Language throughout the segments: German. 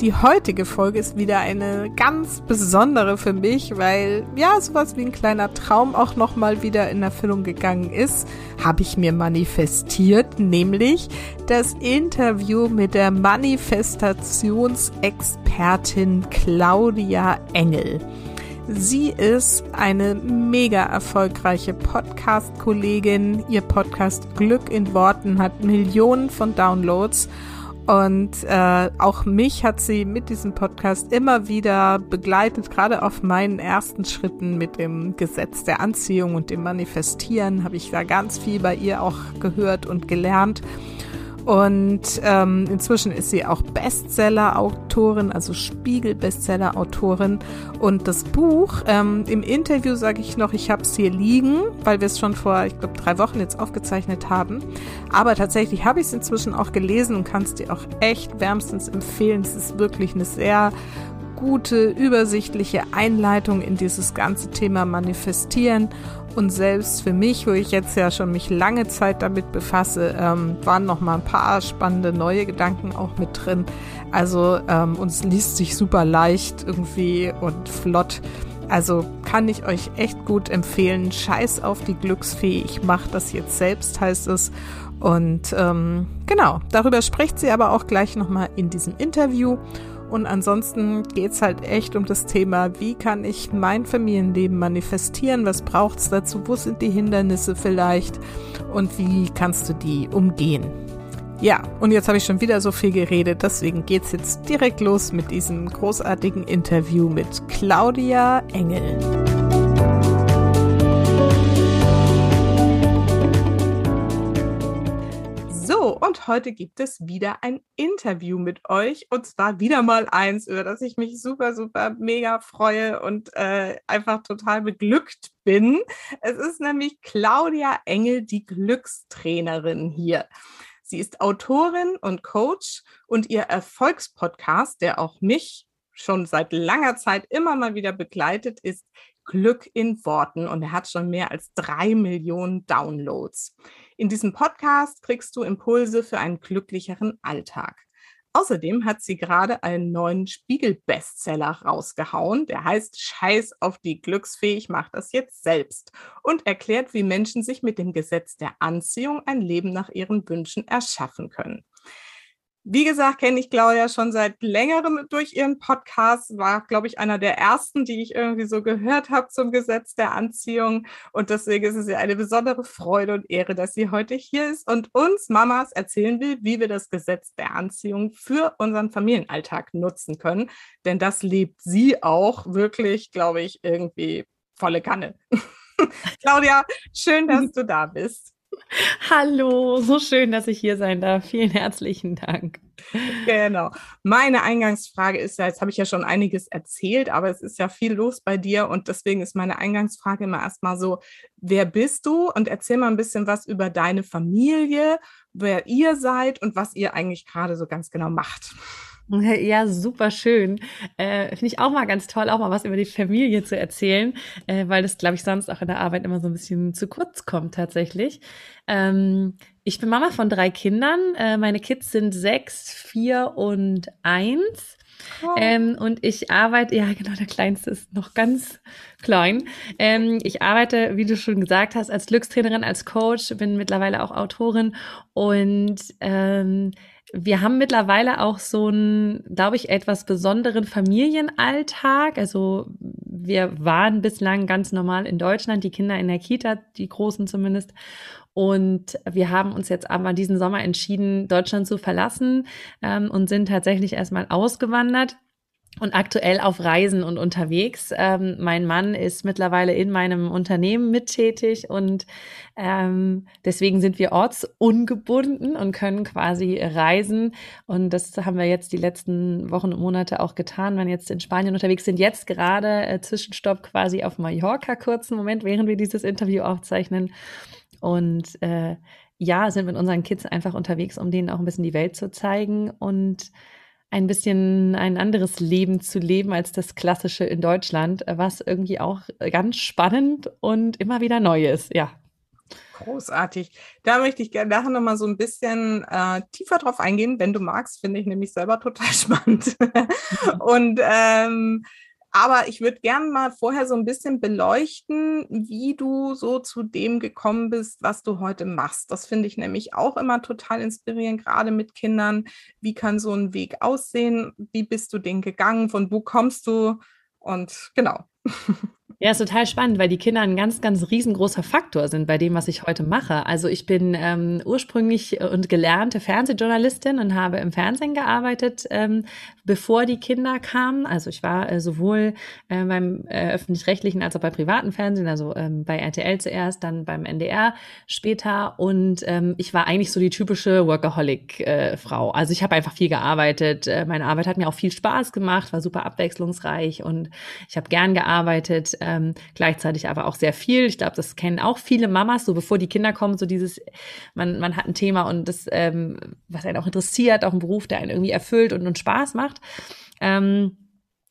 Die heutige Folge ist wieder eine ganz besondere für mich, weil ja, sowas wie ein kleiner Traum auch nochmal wieder in Erfüllung gegangen ist, habe ich mir manifestiert, nämlich das Interview mit der Manifestationsexpertin Claudia Engel. Sie ist eine mega erfolgreiche Podcast-Kollegin. Ihr Podcast Glück in Worten hat Millionen von Downloads und äh, auch mich hat sie mit diesem Podcast immer wieder begleitet, gerade auf meinen ersten Schritten mit dem Gesetz der Anziehung und dem Manifestieren habe ich da ganz viel bei ihr auch gehört und gelernt. Und ähm, inzwischen ist sie auch Bestseller-Autorin, also Spiegel-Bestseller-Autorin. Und das Buch, ähm, im Interview sage ich noch, ich habe es hier liegen, weil wir es schon vor, ich glaube, drei Wochen jetzt aufgezeichnet haben. Aber tatsächlich habe ich es inzwischen auch gelesen und kann es dir auch echt wärmstens empfehlen. Es ist wirklich eine sehr gute, übersichtliche Einleitung in dieses ganze Thema Manifestieren. Und selbst für mich, wo ich jetzt ja schon mich lange Zeit damit befasse, ähm, waren noch mal ein paar spannende neue Gedanken auch mit drin. Also ähm, uns liest sich super leicht irgendwie und flott. Also kann ich euch echt gut empfehlen. Scheiß auf die Glücksfee. Ich mache das jetzt selbst, heißt es. Und ähm, genau, darüber spricht sie aber auch gleich nochmal in diesem Interview. Und ansonsten geht's halt echt um das Thema, wie kann ich mein Familienleben manifestieren, was braucht's dazu, wo sind die Hindernisse vielleicht und wie kannst du die umgehen. Ja, und jetzt habe ich schon wieder so viel geredet, deswegen geht's jetzt direkt los mit diesem großartigen Interview mit Claudia Engel. Und heute gibt es wieder ein Interview mit euch und zwar wieder mal eins, über das ich mich super, super mega freue und äh, einfach total beglückt bin. Es ist nämlich Claudia Engel, die Glückstrainerin hier. Sie ist Autorin und Coach und ihr Erfolgspodcast, der auch mich schon seit langer Zeit immer mal wieder begleitet, ist Glück in Worten und er hat schon mehr als drei Millionen Downloads. In diesem Podcast kriegst du Impulse für einen glücklicheren Alltag. Außerdem hat sie gerade einen neuen Spiegel-Bestseller rausgehauen, der heißt Scheiß auf die Glücksfee, ich mach das jetzt selbst und erklärt, wie Menschen sich mit dem Gesetz der Anziehung ein Leben nach ihren Wünschen erschaffen können. Wie gesagt, kenne ich Claudia schon seit längerem durch ihren Podcast, war, glaube ich, einer der ersten, die ich irgendwie so gehört habe zum Gesetz der Anziehung. Und deswegen ist es ja eine besondere Freude und Ehre, dass sie heute hier ist und uns Mamas erzählen will, wie wir das Gesetz der Anziehung für unseren Familienalltag nutzen können. Denn das lebt sie auch wirklich, glaube ich, irgendwie volle Kanne. Claudia, schön, dass du da bist. Hallo, so schön, dass ich hier sein darf. Vielen herzlichen Dank. Genau. Meine Eingangsfrage ist ja, jetzt habe ich ja schon einiges erzählt, aber es ist ja viel los bei dir und deswegen ist meine Eingangsfrage immer erstmal so, wer bist du? Und erzähl mal ein bisschen was über deine Familie, wer ihr seid und was ihr eigentlich gerade so ganz genau macht. Ja, super schön. Äh, Finde ich auch mal ganz toll, auch mal was über die Familie zu erzählen, äh, weil das, glaube ich, sonst auch in der Arbeit immer so ein bisschen zu kurz kommt tatsächlich. Ähm, ich bin Mama von drei Kindern. Äh, meine Kids sind sechs, vier und eins. Oh. Ähm, und ich arbeite, ja genau, der Kleinste ist noch ganz klein. Ähm, ich arbeite, wie du schon gesagt hast, als Glückstrainerin, als Coach, bin mittlerweile auch Autorin und ähm, wir haben mittlerweile auch so einen, glaube ich, etwas besonderen Familienalltag. Also wir waren bislang ganz normal in Deutschland, die Kinder in der Kita, die Großen zumindest. Und wir haben uns jetzt aber diesen Sommer entschieden, Deutschland zu verlassen ähm, und sind tatsächlich erstmal ausgewandert und aktuell auf Reisen und unterwegs. Ähm, mein Mann ist mittlerweile in meinem Unternehmen mittätig und ähm, deswegen sind wir ortsungebunden und können quasi reisen. Und das haben wir jetzt die letzten Wochen und Monate auch getan. Wenn jetzt in Spanien unterwegs sind, jetzt gerade äh, Zwischenstopp quasi auf Mallorca kurzen Moment, während wir dieses Interview aufzeichnen. und äh, ja, sind mit unseren Kids einfach unterwegs, um denen auch ein bisschen die Welt zu zeigen und ein bisschen ein anderes Leben zu leben als das klassische in Deutschland, was irgendwie auch ganz spannend und immer wieder neu ist. Ja. Großartig. Da möchte ich gerne nachher nochmal so ein bisschen äh, tiefer drauf eingehen, wenn du magst, finde ich nämlich selber total spannend. und ähm, aber ich würde gerne mal vorher so ein bisschen beleuchten, wie du so zu dem gekommen bist, was du heute machst. Das finde ich nämlich auch immer total inspirierend, gerade mit Kindern. Wie kann so ein Weg aussehen? Wie bist du den gegangen? Von wo kommst du? Und genau. Ja, ist total spannend, weil die Kinder ein ganz, ganz riesengroßer Faktor sind bei dem, was ich heute mache. Also ich bin ähm, ursprünglich und gelernte Fernsehjournalistin und habe im Fernsehen gearbeitet, ähm, bevor die Kinder kamen. Also ich war äh, sowohl äh, beim äh, öffentlich-rechtlichen als auch beim privaten Fernsehen, also ähm, bei RTL zuerst, dann beim NDR später. Und ähm, ich war eigentlich so die typische Workaholic-Frau. also ich habe einfach viel gearbeitet. Äh, meine Arbeit hat mir auch viel Spaß gemacht, war super abwechslungsreich und ich habe gern gearbeitet ähm, gleichzeitig aber auch sehr viel. Ich glaube, das kennen auch viele Mamas, so bevor die Kinder kommen, so dieses, man, man hat ein Thema und das, ähm, was einen auch interessiert, auch ein Beruf, der einen irgendwie erfüllt und, und Spaß macht. Ähm,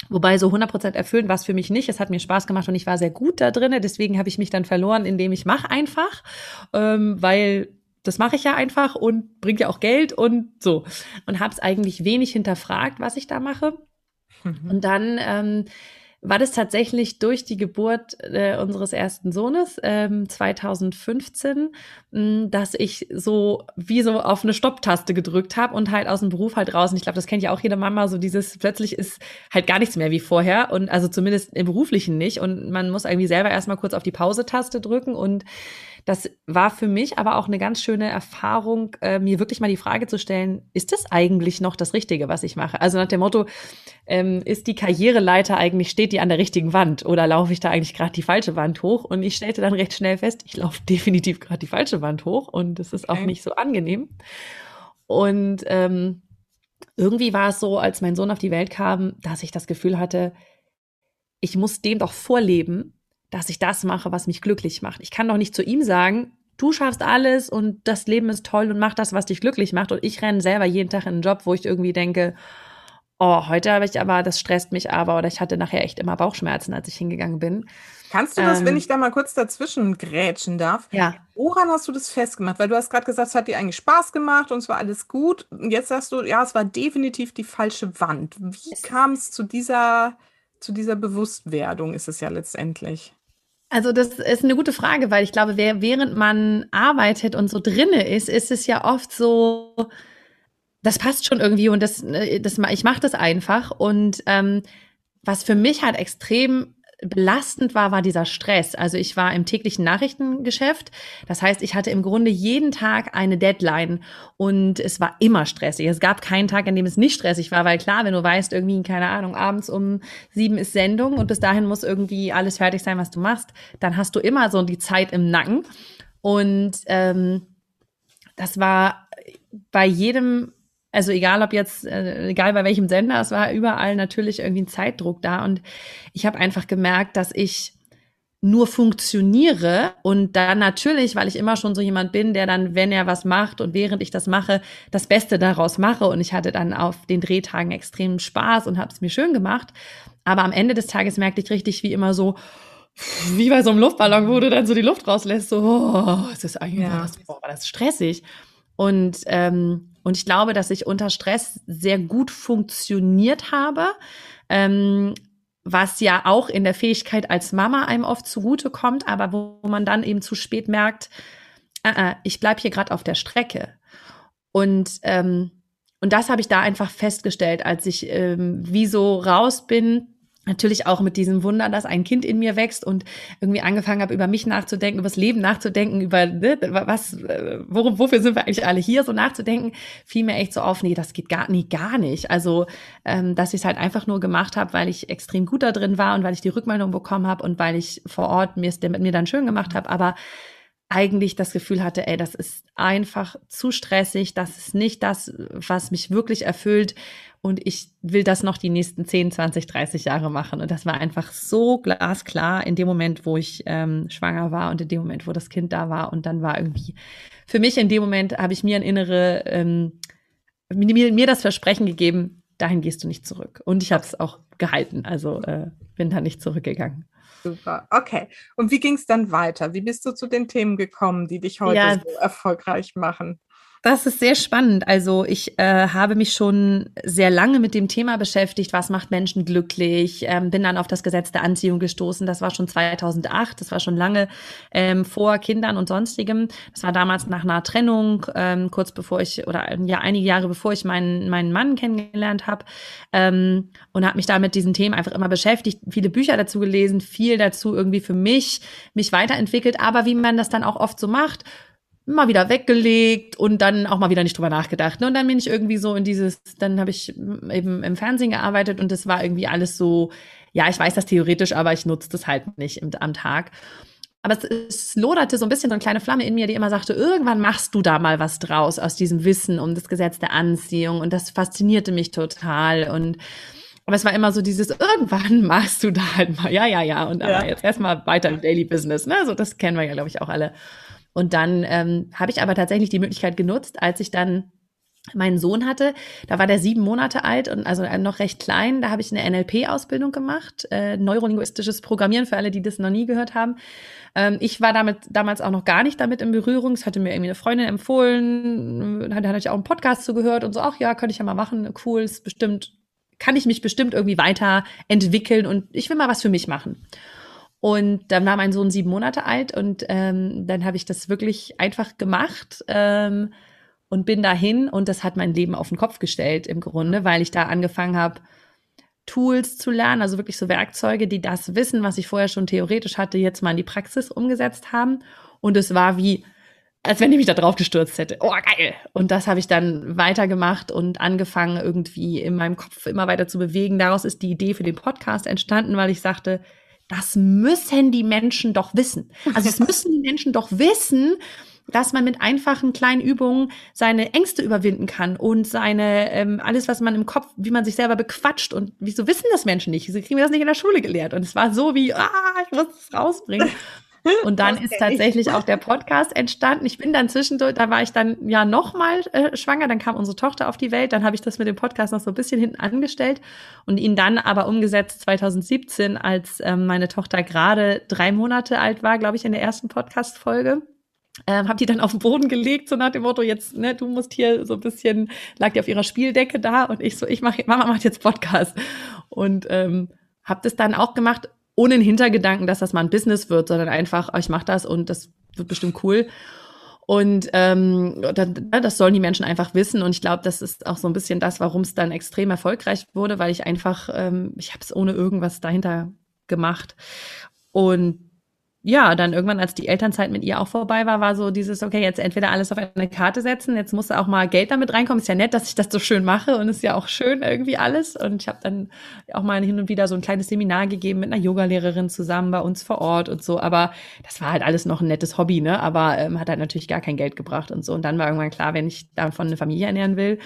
Wobei so 100% erfüllen war es für mich nicht. Es hat mir Spaß gemacht und ich war sehr gut da drin. Deswegen habe ich mich dann verloren, indem ich mache einfach, ähm, weil das mache ich ja einfach und bringt ja auch Geld und so. Und habe es eigentlich wenig hinterfragt, was ich da mache. Mhm. Und dann ähm, war das tatsächlich durch die Geburt äh, unseres ersten Sohnes ähm, 2015, mh, dass ich so wie so auf eine Stopptaste gedrückt habe und halt aus dem Beruf halt raus. Und ich glaube, das kennt ja auch jede Mama, so dieses plötzlich ist halt gar nichts mehr wie vorher und also zumindest im beruflichen nicht und man muss irgendwie selber erstmal kurz auf die Pause-Taste drücken und das war für mich aber auch eine ganz schöne Erfahrung, äh, mir wirklich mal die Frage zu stellen, ist das eigentlich noch das Richtige, was ich mache? Also nach dem Motto, ähm, ist die Karriereleiter eigentlich, steht die an der richtigen Wand oder laufe ich da eigentlich gerade die falsche Wand hoch? Und ich stellte dann recht schnell fest, ich laufe definitiv gerade die falsche Wand hoch und es ist auch nicht so angenehm. Und ähm, irgendwie war es so, als mein Sohn auf die Welt kam, dass ich das Gefühl hatte, ich muss dem doch vorleben, dass ich das mache, was mich glücklich macht. Ich kann doch nicht zu ihm sagen, du schaffst alles und das Leben ist toll und mach das, was dich glücklich macht. Und ich renne selber jeden Tag in einen Job, wo ich irgendwie denke, oh, heute habe ich aber, das stresst mich aber oder ich hatte nachher echt immer Bauchschmerzen, als ich hingegangen bin. Kannst du das, ähm, wenn ich da mal kurz dazwischen grätschen darf? Ja. Woran hast du das festgemacht? Weil du hast gerade gesagt, es hat dir eigentlich Spaß gemacht und es war alles gut. Und jetzt sagst du, ja, es war definitiv die falsche Wand. Wie kam es zu dieser, zu dieser Bewusstwerdung, ist es ja letztendlich? Also das ist eine gute Frage, weil ich glaube, während man arbeitet und so drinne ist, ist es ja oft so, das passt schon irgendwie und das, äh, das ich mache das einfach. Und ähm, was für mich halt extrem belastend war, war dieser Stress. Also ich war im täglichen Nachrichtengeschäft. Das heißt, ich hatte im Grunde jeden Tag eine Deadline und es war immer stressig. Es gab keinen Tag, an dem es nicht stressig war, weil klar, wenn du weißt, irgendwie, keine Ahnung, abends um sieben ist Sendung und bis dahin muss irgendwie alles fertig sein, was du machst, dann hast du immer so die Zeit im Nacken. Und ähm, das war bei jedem also egal ob jetzt, äh, egal bei welchem Sender, es war überall natürlich irgendwie ein Zeitdruck da. Und ich habe einfach gemerkt, dass ich nur funktioniere und dann natürlich, weil ich immer schon so jemand bin, der dann, wenn er was macht und während ich das mache, das Beste daraus mache und ich hatte dann auf den Drehtagen extremen Spaß und habe es mir schön gemacht, aber am Ende des Tages merkte ich richtig, wie immer so, wie bei so einem Luftballon, wo du dann so die Luft rauslässt, so, oh, es ist eigentlich, ja. das, oh, das ist stressig. Und ähm, und ich glaube, dass ich unter Stress sehr gut funktioniert habe. Ähm, was ja auch in der Fähigkeit als Mama einem oft zugute kommt, aber wo man dann eben zu spät merkt, äh, äh, ich bleib hier gerade auf der Strecke. Und, ähm, und das habe ich da einfach festgestellt, als ich ähm, wie so raus bin natürlich auch mit diesem Wunder, dass ein Kind in mir wächst und irgendwie angefangen habe, über mich nachzudenken, über das Leben nachzudenken, über ne, was, äh, worum, wofür sind wir eigentlich alle hier, so nachzudenken, fiel mir echt so auf, nee, das geht gar, nee, gar nicht. Also, ähm, dass ich es halt einfach nur gemacht habe, weil ich extrem gut da drin war und weil ich die Rückmeldung bekommen habe und weil ich vor Ort mir es mit mir dann schön gemacht habe, aber eigentlich das Gefühl hatte, ey, das ist einfach zu stressig, das ist nicht das, was mich wirklich erfüllt und ich will das noch die nächsten 10, 20, 30 Jahre machen. Und das war einfach so glasklar in dem Moment, wo ich ähm, schwanger war und in dem Moment, wo das Kind da war. Und dann war irgendwie, für mich in dem Moment habe ich mir ein innere, ähm, mir, mir das Versprechen gegeben, dahin gehst du nicht zurück. Und ich habe es auch gehalten, also äh, bin da nicht zurückgegangen. Super. Okay. Und wie ging es dann weiter? Wie bist du zu den Themen gekommen, die dich heute ja, so erfolgreich machen? Das ist sehr spannend. Also ich äh, habe mich schon sehr lange mit dem Thema beschäftigt, was macht Menschen glücklich. Ähm, bin dann auf das Gesetz der Anziehung gestoßen. Das war schon 2008. Das war schon lange ähm, vor Kindern und sonstigem. Das war damals nach einer Trennung, ähm, kurz bevor ich oder ja einige Jahre bevor ich meinen meinen Mann kennengelernt habe ähm, und habe mich da mit diesen Themen einfach immer beschäftigt. Viele Bücher dazu gelesen, viel dazu irgendwie für mich mich weiterentwickelt. Aber wie man das dann auch oft so macht mal wieder weggelegt und dann auch mal wieder nicht drüber nachgedacht. Ne? Und dann bin ich irgendwie so in dieses, dann habe ich eben im Fernsehen gearbeitet und das war irgendwie alles so, ja, ich weiß das theoretisch, aber ich nutze das halt nicht im, am Tag. Aber es, es loderte so ein bisschen so eine kleine Flamme in mir, die immer sagte, irgendwann machst du da mal was draus aus diesem Wissen um das Gesetz der Anziehung. Und das faszinierte mich total. Und aber es war immer so dieses, irgendwann machst du da halt mal, ja, ja, ja. Und aber ja. jetzt erstmal weiter im Daily Business. Ne? So, das kennen wir ja, glaube ich, auch alle. Und dann ähm, habe ich aber tatsächlich die Möglichkeit genutzt, als ich dann meinen Sohn hatte, da war der sieben Monate alt und also noch recht klein. Da habe ich eine NLP-Ausbildung gemacht, äh, neurolinguistisches Programmieren für alle, die das noch nie gehört haben. Ähm, ich war damit damals auch noch gar nicht damit in Berührung. Es hatte mir irgendwie eine Freundin empfohlen, da hatte ich auch einen Podcast zugehört und so, ach ja, könnte ich ja mal machen, cool, ist bestimmt, kann ich mich bestimmt irgendwie weiterentwickeln und ich will mal was für mich machen. Und dann war mein Sohn sieben Monate alt und ähm, dann habe ich das wirklich einfach gemacht ähm, und bin dahin und das hat mein Leben auf den Kopf gestellt im Grunde, weil ich da angefangen habe, Tools zu lernen, also wirklich so Werkzeuge, die das Wissen, was ich vorher schon theoretisch hatte, jetzt mal in die Praxis umgesetzt haben. Und es war wie, als wenn ich mich da drauf gestürzt hätte. Oh, geil! Und das habe ich dann weitergemacht und angefangen, irgendwie in meinem Kopf immer weiter zu bewegen. Daraus ist die Idee für den Podcast entstanden, weil ich sagte, das müssen die Menschen doch wissen. Also es müssen die Menschen doch wissen, dass man mit einfachen kleinen Übungen seine Ängste überwinden kann und seine ähm, alles, was man im Kopf, wie man sich selber bequatscht und wieso wissen das Menschen nicht? Sie kriegen das nicht in der Schule gelehrt und es war so wie, ah, ich muss es rausbringen. Und dann ist tatsächlich auch der Podcast entstanden. Ich bin dann zwischendurch, da war ich dann ja nochmal äh, schwanger, dann kam unsere Tochter auf die Welt, dann habe ich das mit dem Podcast noch so ein bisschen hinten angestellt und ihn dann aber umgesetzt 2017, als ähm, meine Tochter gerade drei Monate alt war, glaube ich, in der ersten Podcast-Folge. Ähm, habe die dann auf den Boden gelegt, so nach dem Motto, jetzt, ne, du musst hier so ein bisschen, lag die auf ihrer Spieldecke da und ich so, ich mache, Mama macht jetzt Podcast. Und ähm, habe das dann auch gemacht ohne den Hintergedanken, dass das mal ein Business wird, sondern einfach, oh, ich mache das und das wird bestimmt cool. Und ähm, das sollen die Menschen einfach wissen. Und ich glaube, das ist auch so ein bisschen das, warum es dann extrem erfolgreich wurde, weil ich einfach, ähm, ich habe es ohne irgendwas dahinter gemacht. Und ja, dann irgendwann, als die Elternzeit mit ihr auch vorbei war, war so dieses, okay, jetzt entweder alles auf eine Karte setzen, jetzt muss auch mal Geld damit reinkommen. Ist ja nett, dass ich das so schön mache und ist ja auch schön irgendwie alles. Und ich habe dann auch mal hin und wieder so ein kleines Seminar gegeben mit einer Yogalehrerin zusammen bei uns vor Ort und so. Aber das war halt alles noch ein nettes Hobby, ne? Aber ähm, hat halt natürlich gar kein Geld gebracht und so. Und dann war irgendwann klar, wenn ich davon eine Familie ernähren will,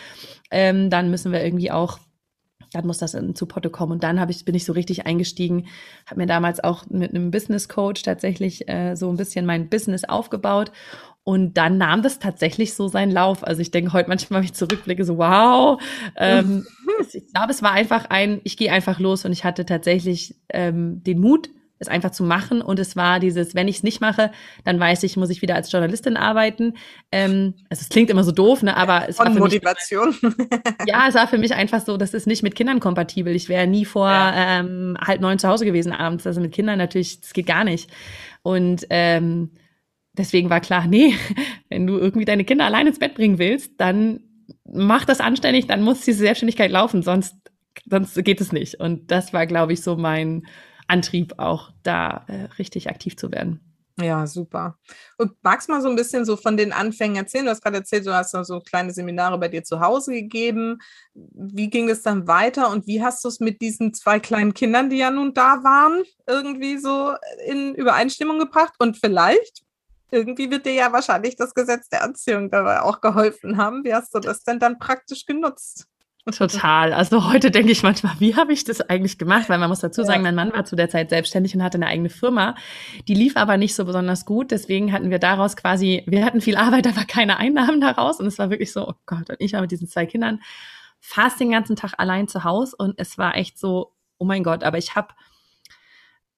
ähm, dann müssen wir irgendwie auch dann muss das zu Potte kommen. Und dann ich, bin ich so richtig eingestiegen, habe mir damals auch mit einem Business Coach tatsächlich äh, so ein bisschen mein Business aufgebaut. Und dann nahm das tatsächlich so seinen Lauf. Also ich denke heute manchmal, wenn ich zurückblicke, so wow. Ähm, ich glaube, es war einfach ein, ich gehe einfach los und ich hatte tatsächlich ähm, den Mut, es einfach zu machen. Und es war dieses, wenn ich es nicht mache, dann weiß ich, muss ich wieder als Journalistin arbeiten. Ähm, also es klingt immer so doof, ne? Aber es Von war für Motivation. Mich, ja, es war für mich einfach so, das ist nicht mit Kindern kompatibel. Ich wäre nie vor ja. ähm, halb neun zu Hause gewesen abends. Also mit Kindern natürlich, das geht gar nicht. Und ähm, deswegen war klar, nee, wenn du irgendwie deine Kinder allein ins Bett bringen willst, dann mach das anständig, dann muss diese Selbstständigkeit laufen, sonst sonst geht es nicht. Und das war, glaube ich, so mein Antrieb, auch da äh, richtig aktiv zu werden. Ja, super. Und magst du mal so ein bisschen so von den Anfängen erzählen? Du hast gerade erzählt, du hast so kleine Seminare bei dir zu Hause gegeben. Wie ging es dann weiter und wie hast du es mit diesen zwei kleinen Kindern, die ja nun da waren, irgendwie so in Übereinstimmung gebracht? Und vielleicht irgendwie wird dir ja wahrscheinlich das Gesetz der Anziehung dabei auch geholfen haben. Wie hast du das denn dann praktisch genutzt? Total. Also heute denke ich manchmal, wie habe ich das eigentlich gemacht? Weil man muss dazu sagen, ja. mein Mann war zu der Zeit selbstständig und hatte eine eigene Firma. Die lief aber nicht so besonders gut. Deswegen hatten wir daraus quasi, wir hatten viel Arbeit, aber keine Einnahmen daraus. Und es war wirklich so, oh Gott, und ich war mit diesen zwei Kindern fast den ganzen Tag allein zu Hause. Und es war echt so, oh mein Gott, aber ich habe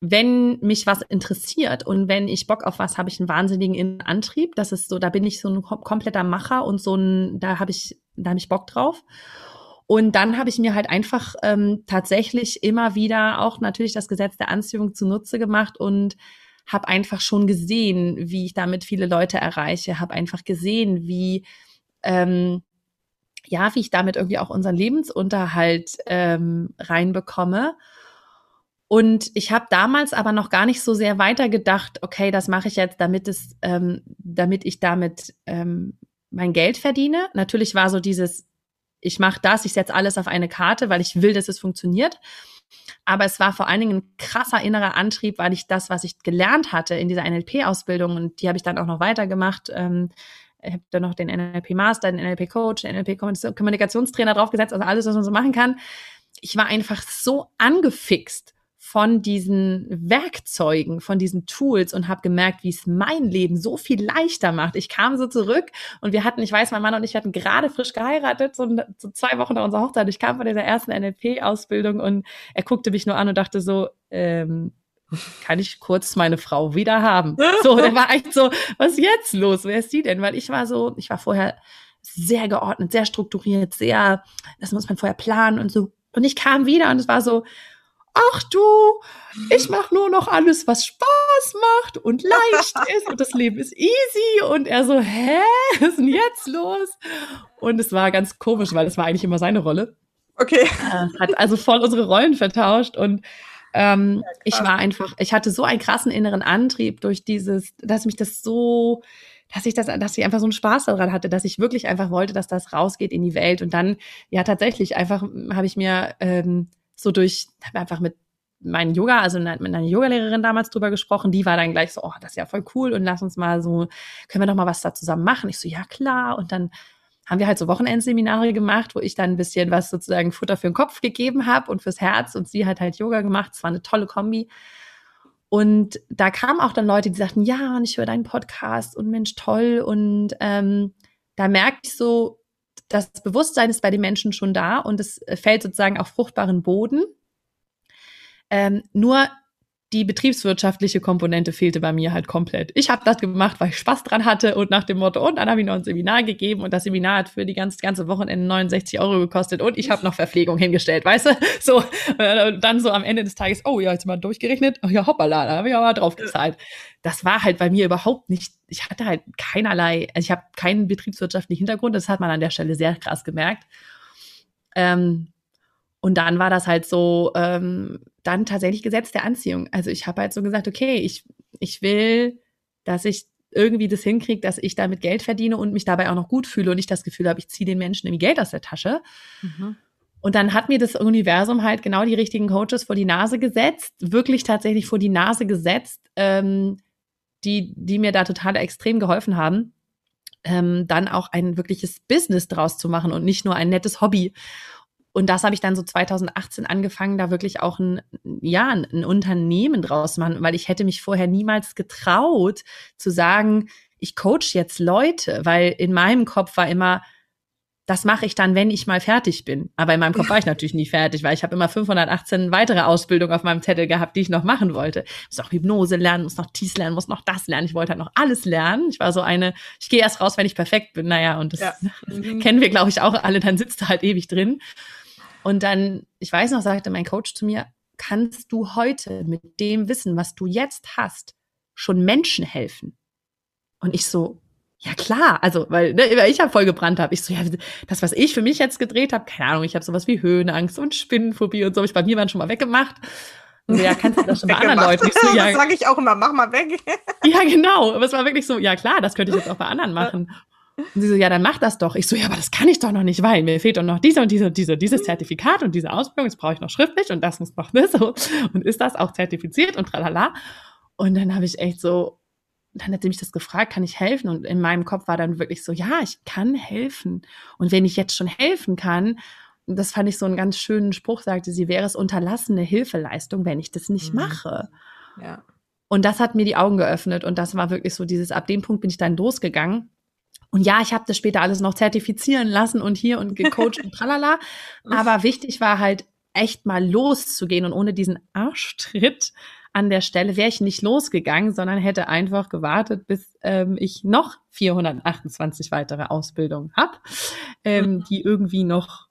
wenn mich was interessiert und wenn ich Bock auf was habe, ich einen wahnsinnigen Antrieb. Das ist so, da bin ich so ein kompletter Macher und so ein, da habe ich, da habe ich Bock drauf. Und dann habe ich mir halt einfach ähm, tatsächlich immer wieder auch natürlich das Gesetz der Anziehung zunutze gemacht und habe einfach schon gesehen, wie ich damit viele Leute erreiche, habe einfach gesehen, wie ähm, ja, wie ich damit irgendwie auch unseren Lebensunterhalt ähm, reinbekomme. Und ich habe damals aber noch gar nicht so sehr weitergedacht, okay, das mache ich jetzt, damit es, ähm, damit ich damit ähm, mein Geld verdiene. Natürlich war so dieses, ich mache das, ich setze alles auf eine Karte, weil ich will, dass es funktioniert. Aber es war vor allen Dingen ein krasser innerer Antrieb, weil ich das, was ich gelernt hatte in dieser NLP-Ausbildung, und die habe ich dann auch noch weitergemacht, ähm, ich habe dann noch den NLP-Master, den NLP-Coach, den NLP-Kommunikationstrainer draufgesetzt, also alles, was man so machen kann. Ich war einfach so angefixt von diesen Werkzeugen, von diesen Tools und habe gemerkt, wie es mein Leben so viel leichter macht. Ich kam so zurück und wir hatten, ich weiß, mein Mann und ich hatten gerade frisch geheiratet, so, so zwei Wochen nach unserer Hochzeit. Ich kam von dieser ersten NLP-Ausbildung und er guckte mich nur an und dachte so, ähm, kann ich kurz meine Frau wieder haben? So, der war echt so, was ist jetzt los? Wer ist die denn? Weil ich war so, ich war vorher sehr geordnet, sehr strukturiert, sehr, das muss man vorher planen und so. Und ich kam wieder und es war so, ach du, ich mache nur noch alles, was Spaß macht und leicht ist und das Leben ist easy. Und er so, hä, was ist denn jetzt los? Und es war ganz komisch, weil es war eigentlich immer seine Rolle. Okay. Äh, hat also voll unsere Rollen vertauscht und ähm, ja, ich war einfach, ich hatte so einen krassen inneren Antrieb durch dieses, dass mich das so, dass ich das, dass ich einfach so einen Spaß daran hatte, dass ich wirklich einfach wollte, dass das rausgeht in die Welt. Und dann, ja, tatsächlich einfach habe ich mir ähm, so durch, habe einfach mit meinen Yoga, also mit einer Yogalehrerin damals drüber gesprochen, die war dann gleich so, oh, das ist ja voll cool und lass uns mal so, können wir doch mal was da zusammen machen? Ich so, ja klar. Und dann haben wir halt so Wochenendseminare gemacht, wo ich dann ein bisschen was sozusagen Futter für den Kopf gegeben habe und fürs Herz und sie hat halt Yoga gemacht. Es war eine tolle Kombi. Und da kamen auch dann Leute, die sagten, ja, und ich höre deinen Podcast und Mensch, toll. Und ähm, da merke ich so, das Bewusstsein ist bei den Menschen schon da und es fällt sozusagen auf fruchtbaren Boden. Ähm, nur die betriebswirtschaftliche Komponente fehlte bei mir halt komplett. Ich habe das gemacht, weil ich Spaß dran hatte und nach dem Motto, und dann habe ich noch ein Seminar gegeben und das Seminar hat für die ganze, ganze Wochenende 69 Euro gekostet und ich habe noch Verpflegung hingestellt, weißt du? So, äh, dann so am Ende des Tages, oh ja, jetzt mal durchgerechnet, oh ja, hoppala, da habe ich aber drauf gezahlt. Das war halt bei mir überhaupt nicht, ich hatte halt keinerlei, also ich habe keinen betriebswirtschaftlichen Hintergrund, das hat man an der Stelle sehr krass gemerkt. Ähm, und dann war das halt so, ähm, dann tatsächlich Gesetz der Anziehung. Also ich habe halt so gesagt, okay, ich, ich will, dass ich irgendwie das hinkriege, dass ich damit Geld verdiene und mich dabei auch noch gut fühle und nicht das Gefühl habe, ich ziehe den Menschen irgendwie Geld aus der Tasche. Mhm. Und dann hat mir das Universum halt genau die richtigen Coaches vor die Nase gesetzt, wirklich tatsächlich vor die Nase gesetzt, ähm, die, die mir da total extrem geholfen haben, ähm, dann auch ein wirkliches Business draus zu machen und nicht nur ein nettes Hobby. Und das habe ich dann so 2018 angefangen, da wirklich auch ein, ja, ein Unternehmen draus machen, weil ich hätte mich vorher niemals getraut zu sagen, ich coach jetzt Leute, weil in meinem Kopf war immer, das mache ich dann, wenn ich mal fertig bin. Aber in meinem Kopf war ich natürlich nie fertig, weil ich habe immer 518 weitere Ausbildungen auf meinem Zettel gehabt, die ich noch machen wollte. Ich muss noch Hypnose lernen, muss noch dies lernen, muss noch das lernen. Ich wollte halt noch alles lernen. Ich war so eine, ich gehe erst raus, wenn ich perfekt bin. Naja, und das ja. kennen wir, glaube ich, auch alle. Dann sitzt du halt ewig drin. Und dann, ich weiß noch, sagte mein Coach zu mir, kannst du heute mit dem Wissen, was du jetzt hast, schon Menschen helfen? Und ich so, ja klar, also weil ne, ich ja voll gebrannt habe. Ich so, ja, das, was ich für mich jetzt gedreht habe, keine Ahnung, ich habe sowas wie Höhenangst und Spinnenphobie und so, ich bei mir waren schon mal weggemacht. Und so, ja, kannst du das schon bei anderen Leuten? Ich so, ja, das sage ich auch immer, mach mal weg. ja, genau. Aber es war wirklich so, ja klar, das könnte ich jetzt auch bei anderen machen. Und sie so, ja, dann mach das doch. Ich so, ja, aber das kann ich doch noch nicht, weil mir fehlt doch noch diese und diese und diese, dieses Zertifikat und diese Ausbildung, das brauche ich noch schriftlich und das muss noch ne, so. Und ist das auch zertifiziert und tralala. Und dann habe ich echt so, dann hat sie mich das gefragt, kann ich helfen? Und in meinem Kopf war dann wirklich so, ja, ich kann helfen. Und wenn ich jetzt schon helfen kann, das fand ich so einen ganz schönen Spruch, sagte sie, wäre es unterlassene Hilfeleistung, wenn ich das nicht mhm. mache. Ja. Und das hat mir die Augen geöffnet und das war wirklich so dieses, ab dem Punkt bin ich dann losgegangen. Und ja, ich habe das später alles noch zertifizieren lassen und hier und gecoacht und tralala. Aber wichtig war halt echt mal loszugehen und ohne diesen Arschtritt an der Stelle wäre ich nicht losgegangen, sondern hätte einfach gewartet, bis ähm, ich noch 428 weitere Ausbildungen habe, ähm, mhm. die irgendwie noch,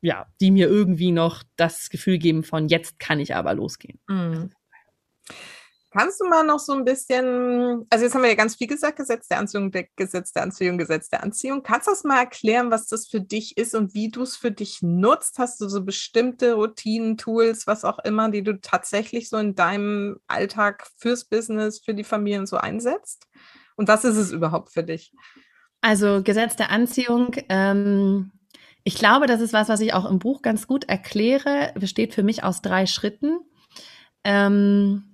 ja, die mir irgendwie noch das Gefühl geben von jetzt kann ich aber losgehen. Mhm. Kannst du mal noch so ein bisschen, also jetzt haben wir ja ganz viel gesagt, Gesetz der Anziehung, Gesetz der Anziehung, Gesetz der Anziehung. Kannst du das mal erklären, was das für dich ist und wie du es für dich nutzt? Hast du so bestimmte Routinen, Tools, was auch immer, die du tatsächlich so in deinem Alltag fürs Business, für die Familien so einsetzt? Und was ist es überhaupt für dich? Also Gesetz der Anziehung, ähm, ich glaube, das ist was, was ich auch im Buch ganz gut erkläre, besteht für mich aus drei Schritten. Ähm,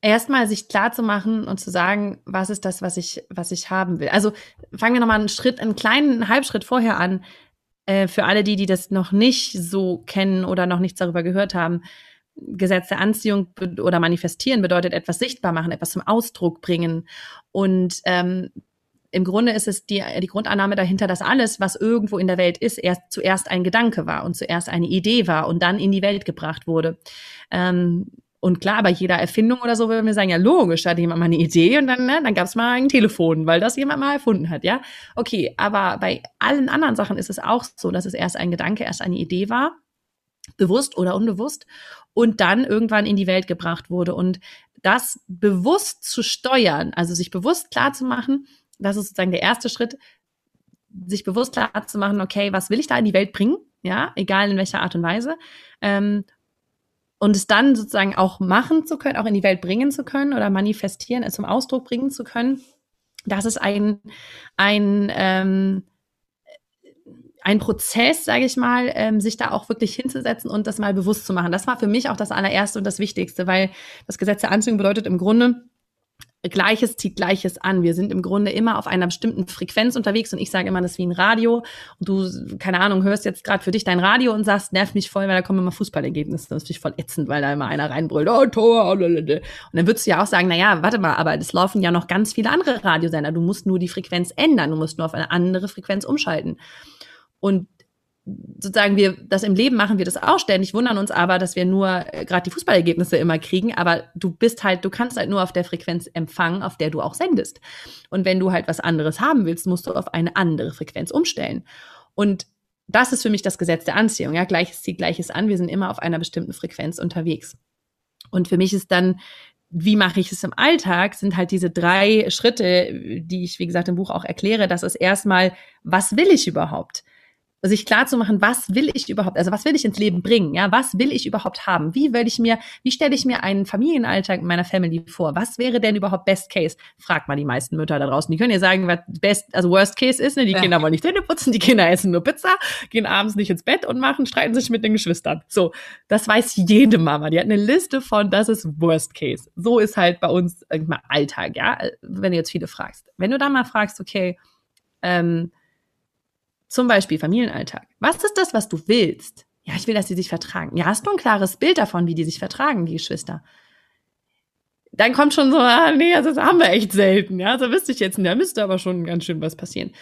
erstmal sich klar zu machen und zu sagen, was ist das, was ich, was ich haben will. Also fangen wir nochmal einen Schritt, einen kleinen Halbschritt vorher an. Äh, für alle die, die das noch nicht so kennen oder noch nichts darüber gehört haben. Gesetz der Anziehung oder manifestieren bedeutet etwas sichtbar machen, etwas zum Ausdruck bringen. Und ähm, im Grunde ist es die, die Grundannahme dahinter, dass alles, was irgendwo in der Welt ist, erst zuerst ein Gedanke war und zuerst eine Idee war und dann in die Welt gebracht wurde. Ähm, und klar, bei jeder Erfindung oder so würden wir sagen, ja logisch, da hatte jemand mal eine Idee und dann, ne, dann gab es mal ein Telefon, weil das jemand mal erfunden hat, ja. Okay, aber bei allen anderen Sachen ist es auch so, dass es erst ein Gedanke, erst eine Idee war, bewusst oder unbewusst, und dann irgendwann in die Welt gebracht wurde. Und das bewusst zu steuern, also sich bewusst klar zu machen, das ist sozusagen der erste Schritt, sich bewusst klar zu machen, okay, was will ich da in die Welt bringen? Ja, egal in welcher Art und Weise. Ähm, und es dann sozusagen auch machen zu können, auch in die Welt bringen zu können oder manifestieren, es zum Ausdruck bringen zu können, das ist ein, ein, ähm, ein Prozess, sage ich mal, ähm, sich da auch wirklich hinzusetzen und das mal bewusst zu machen. Das war für mich auch das allererste und das Wichtigste, weil das Gesetz der Anziehung bedeutet im Grunde, Gleiches zieht Gleiches an. Wir sind im Grunde immer auf einer bestimmten Frequenz unterwegs und ich sage immer, das ist wie ein Radio. Und du, keine Ahnung, hörst jetzt gerade für dich dein Radio und sagst, nervt mich voll, weil da kommen immer Fußballergebnisse. Das ist dich voll ätzend, weil da immer einer reinbrüllt, oh, Tor, Und dann würdest du ja auch sagen, na ja, warte mal, aber es laufen ja noch ganz viele andere Radiosender. Du musst nur die Frequenz ändern. Du musst nur auf eine andere Frequenz umschalten. Und sozusagen wir das im Leben machen wir das auch ständig, wundern uns aber, dass wir nur äh, gerade die Fußballergebnisse immer kriegen, aber du bist halt, du kannst halt nur auf der Frequenz empfangen, auf der du auch sendest. Und wenn du halt was anderes haben willst, musst du auf eine andere Frequenz umstellen. Und das ist für mich das Gesetz der Anziehung. Ja, Gleiches zieht Gleiches an. Wir sind immer auf einer bestimmten Frequenz unterwegs. Und für mich ist dann wie mache ich es im Alltag, sind halt diese drei Schritte, die ich, wie gesagt, im Buch auch erkläre. Das ist erstmal, was will ich überhaupt? Sich klar zu machen, was will ich überhaupt, also was will ich ins Leben bringen, ja, was will ich überhaupt haben? Wie will ich mir, wie stelle ich mir einen Familienalltag in meiner Family vor? Was wäre denn überhaupt Best Case? Fragt mal die meisten Mütter da draußen. Die können ja sagen, was Best, also Worst Case ist, ne? Die ja. Kinder wollen nicht Zähne putzen, die Kinder essen nur Pizza, gehen abends nicht ins Bett und machen, streiten sich mit den Geschwistern. So, das weiß jede Mama. Die hat eine Liste von, das ist Worst Case. So ist halt bei uns irgendwann Alltag, ja, wenn du jetzt viele fragst. Wenn du dann mal fragst, okay, ähm, zum Beispiel Familienalltag. Was ist das, was du willst? Ja, ich will, dass sie sich vertragen. Ja, hast du ein klares Bild davon, wie die sich vertragen, die Geschwister? Dann kommt schon so, ah, nee, das haben wir echt selten. Ja, so wüsste ich jetzt, da müsste aber schon ganz schön was passieren.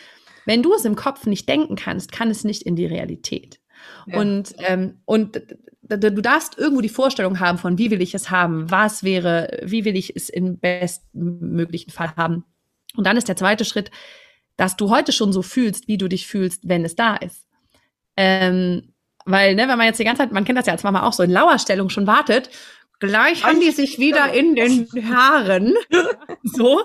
Wenn du es im Kopf nicht denken kannst, kann es nicht in die Realität. Ja. Und, ähm, und du darfst irgendwo die Vorstellung haben von, wie will ich es haben, was wäre, wie will ich es im bestmöglichen Fall haben. Und dann ist der zweite Schritt, dass du heute schon so fühlst, wie du dich fühlst, wenn es da ist. Ähm, weil, ne, wenn man jetzt die ganze Zeit, man kennt das ja als Mama auch so in Lauerstellung schon wartet, gleich haben die sich wieder in den Haaren. so.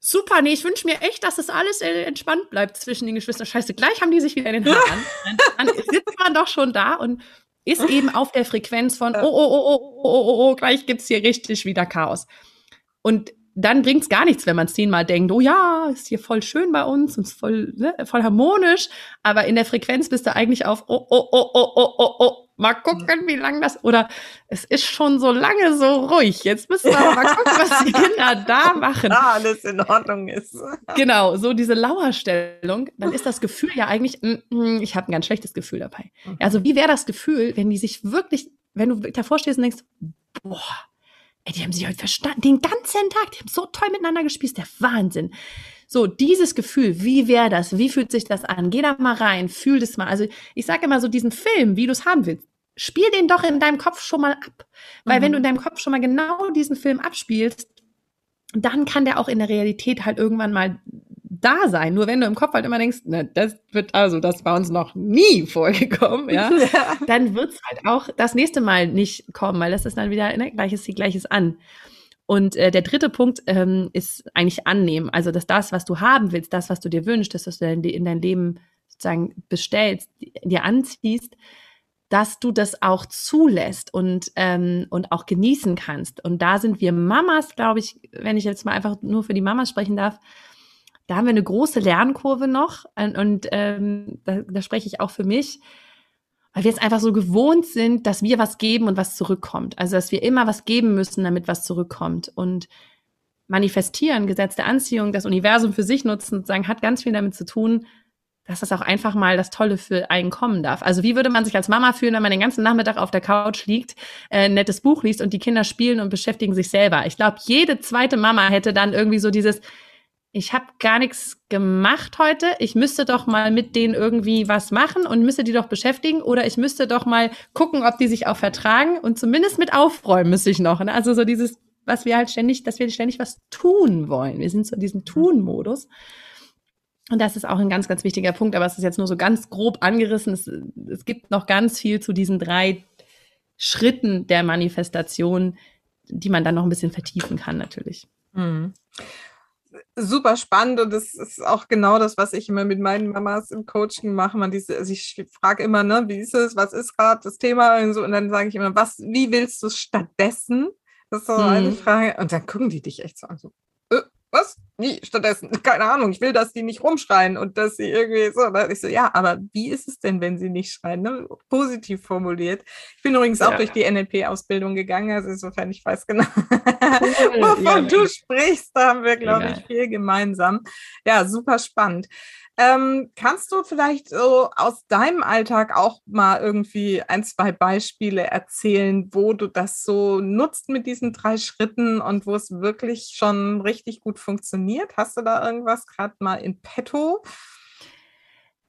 Super, nee, ich wünsche mir echt, dass das alles entspannt bleibt zwischen den Geschwistern. Scheiße, gleich haben die sich wieder in den Haaren. Dann sitzt man doch schon da und ist eben auf der Frequenz von, oh, oh, oh, oh, oh, oh, oh, gleich gibt's hier richtig wieder Chaos. Und dann bringt's gar nichts, wenn man zehnmal denkt, oh ja, ist hier voll schön bei uns und voll, ne, voll harmonisch, aber in der Frequenz bist du eigentlich auf, oh, oh, oh, oh, oh, oh, oh, mal gucken, wie lange das, oder es ist schon so lange so ruhig. Jetzt müssen wir mal gucken, was die Kinder da machen. Da alles in Ordnung ist. Genau, so diese Lauerstellung, dann ist das Gefühl ja eigentlich, mm, mm, ich habe ein ganz schlechtes Gefühl dabei. Mhm. Also wie wäre das Gefühl, wenn die sich wirklich, wenn du davor stehst und denkst, boah, ey, die haben sich heute verstanden, den ganzen Tag, die haben so toll miteinander gespielt, der Wahnsinn. So, dieses Gefühl, wie wäre das? Wie fühlt sich das an? Geh da mal rein, fühl das mal. Also ich sage immer so, diesen Film, wie du es haben willst, spiel den doch in deinem Kopf schon mal ab. Weil mhm. wenn du in deinem Kopf schon mal genau diesen Film abspielst, dann kann der auch in der Realität halt irgendwann mal da sein. Nur wenn du im Kopf halt immer denkst, ne, das wird also, das war uns noch nie vorgekommen, ja, ja. dann wird's halt auch das nächste Mal nicht kommen, weil das ist dann wieder ne, gleiches, gleiches an. Und äh, der dritte Punkt ähm, ist eigentlich annehmen. Also, dass das, was du haben willst, das, was du dir wünschst, das, was du in dein Leben sozusagen bestellst, dir anziehst, dass du das auch zulässt und, ähm, und auch genießen kannst. Und da sind wir Mamas, glaube ich, wenn ich jetzt mal einfach nur für die Mamas sprechen darf, da haben wir eine große Lernkurve noch. Und, und ähm, da, da spreche ich auch für mich weil wir jetzt einfach so gewohnt sind, dass wir was geben und was zurückkommt. Also dass wir immer was geben müssen, damit was zurückkommt. Und manifestieren, Gesetz der Anziehung, das Universum für sich nutzen, sozusagen, hat ganz viel damit zu tun, dass das auch einfach mal das Tolle für einen kommen darf. Also wie würde man sich als Mama fühlen, wenn man den ganzen Nachmittag auf der Couch liegt, äh, ein nettes Buch liest und die Kinder spielen und beschäftigen sich selber? Ich glaube, jede zweite Mama hätte dann irgendwie so dieses, ich habe gar nichts gemacht heute. Ich müsste doch mal mit denen irgendwie was machen und müsste die doch beschäftigen oder ich müsste doch mal gucken, ob die sich auch vertragen und zumindest mit aufräumen müsste ich noch. Ne? Also so dieses, was wir halt ständig, dass wir ständig was tun wollen. Wir sind so in diesem Tun-Modus. Und das ist auch ein ganz, ganz wichtiger Punkt, aber es ist jetzt nur so ganz grob angerissen. Es, es gibt noch ganz viel zu diesen drei Schritten der Manifestation, die man dann noch ein bisschen vertiefen kann, natürlich. Mhm super spannend und das ist auch genau das, was ich immer mit meinen Mamas im Coaching mache. Man diese, also ich frage immer, ne, wie ist es, was ist gerade das Thema und so und dann sage ich immer, was, wie willst du es stattdessen? Das ist so mhm. eine Frage und dann gucken die dich echt so an, so, was? Wie? Stattdessen, keine Ahnung, ich will, dass die nicht rumschreien und dass sie irgendwie so. Ich so, ja, aber wie ist es denn, wenn sie nicht schreien? Ne? Positiv formuliert. Ich bin übrigens ja. auch durch die NLP-Ausbildung gegangen, also insofern ich weiß genau, cool. wovon ja, du sprichst, da haben wir, glaube ja. ich, viel gemeinsam. Ja, super spannend. Ähm, kannst du vielleicht so aus deinem Alltag auch mal irgendwie ein, zwei Beispiele erzählen, wo du das so nutzt mit diesen drei Schritten und wo es wirklich schon richtig gut funktioniert? Hast du da irgendwas gerade mal in petto?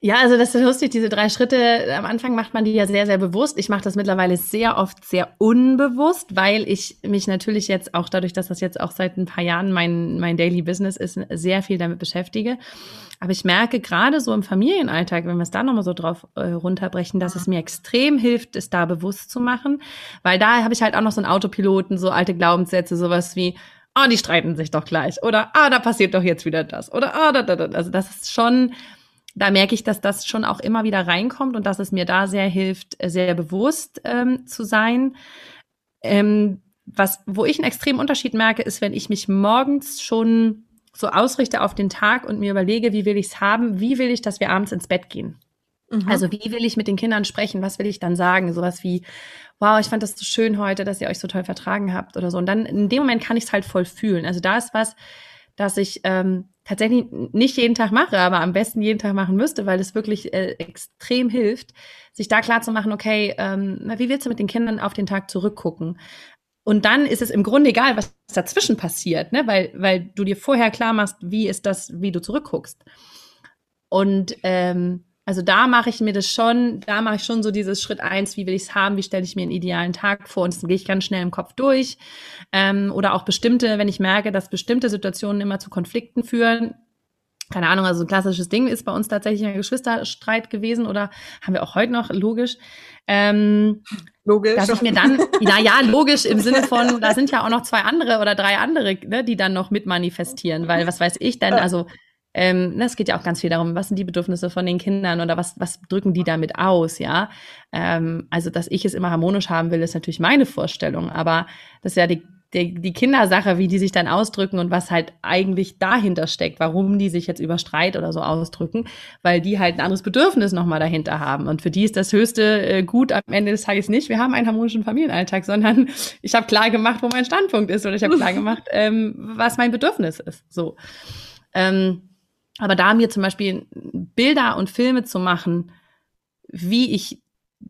Ja, also das ist lustig, diese drei Schritte, am Anfang macht man die ja sehr, sehr bewusst. Ich mache das mittlerweile sehr oft sehr unbewusst, weil ich mich natürlich jetzt auch dadurch, dass das jetzt auch seit ein paar Jahren mein, mein Daily Business ist, sehr viel damit beschäftige. Aber ich merke gerade so im Familienalltag, wenn wir es da nochmal so drauf äh, runterbrechen, dass es mir extrem hilft, es da bewusst zu machen. Weil da habe ich halt auch noch so einen Autopiloten, so alte Glaubenssätze, sowas wie, ah, oh, die streiten sich doch gleich. Oder, ah, da passiert doch jetzt wieder das. Oder, ah, da, da, da. Also das ist schon da merke ich, dass das schon auch immer wieder reinkommt und dass es mir da sehr hilft, sehr bewusst ähm, zu sein. Ähm, was, wo ich einen extremen Unterschied merke, ist, wenn ich mich morgens schon so ausrichte auf den Tag und mir überlege, wie will ich es haben, wie will ich, dass wir abends ins Bett gehen. Mhm. Also wie will ich mit den Kindern sprechen, was will ich dann sagen, sowas wie, wow, ich fand das so schön heute, dass ihr euch so toll vertragen habt oder so. Und dann in dem Moment kann ich es halt voll fühlen. Also da ist was, dass ich ähm, tatsächlich nicht jeden Tag mache, aber am besten jeden Tag machen müsste, weil es wirklich äh, extrem hilft, sich da klar zu machen, okay, ähm, wie willst du mit den Kindern auf den Tag zurückgucken? Und dann ist es im Grunde egal, was dazwischen passiert, ne? weil, weil du dir vorher klar machst, wie ist das, wie du zurückguckst. Und ähm, also da mache ich mir das schon, da mache ich schon so dieses Schritt eins, wie will ich es haben, wie stelle ich mir einen idealen Tag vor und das gehe ich ganz schnell im Kopf durch. Ähm, oder auch bestimmte, wenn ich merke, dass bestimmte Situationen immer zu Konflikten führen, keine Ahnung, also ein klassisches Ding ist bei uns tatsächlich ein Geschwisterstreit gewesen oder haben wir auch heute noch, logisch. Ähm, logisch. Dass ich mir dann, na ja, logisch im Sinne von, da sind ja auch noch zwei andere oder drei andere, ne, die dann noch mit manifestieren, weil was weiß ich denn, also ähm, ne, es geht ja auch ganz viel darum, was sind die Bedürfnisse von den Kindern oder was, was drücken die damit aus, ja. Ähm, also, dass ich es immer harmonisch haben will, ist natürlich meine Vorstellung, aber das ist ja die die, die Kindersache, wie die sich dann ausdrücken und was halt eigentlich dahinter steckt, warum die sich jetzt über Streit oder so ausdrücken, weil die halt ein anderes Bedürfnis nochmal dahinter haben. Und für die ist das höchste äh, Gut am Ende des Tages nicht, wir haben einen harmonischen Familienalltag, sondern ich habe klar gemacht, wo mein Standpunkt ist oder ich habe klar gemacht, ähm, was mein Bedürfnis ist. So. Ähm, aber da mir zum Beispiel Bilder und Filme zu machen, wie ich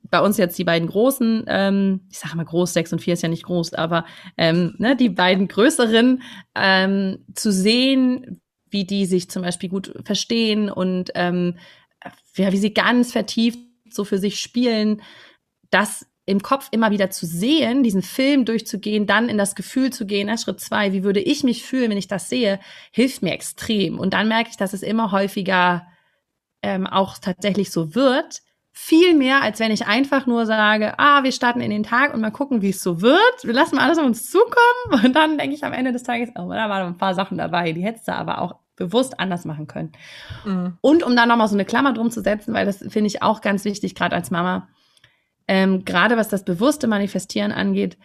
bei uns jetzt die beiden großen, ähm, ich sage mal groß, sechs und vier ist ja nicht groß, aber ähm, ne, die beiden größeren ähm, zu sehen, wie die sich zum Beispiel gut verstehen und ähm, ja, wie sie ganz vertieft so für sich spielen, das im Kopf immer wieder zu sehen, diesen Film durchzugehen, dann in das Gefühl zu gehen, na, Schritt zwei, wie würde ich mich fühlen, wenn ich das sehe, hilft mir extrem. Und dann merke ich, dass es immer häufiger ähm, auch tatsächlich so wird, viel mehr, als wenn ich einfach nur sage, ah, wir starten in den Tag und mal gucken, wie es so wird. Wir lassen mal alles auf uns zukommen. Und dann denke ich am Ende des Tages, oh, da waren ein paar Sachen dabei, die hättest du aber auch bewusst anders machen können. Mhm. Und um da nochmal so eine Klammer drum zu setzen, weil das finde ich auch ganz wichtig, gerade als Mama, ähm, gerade was das bewusste Manifestieren angeht,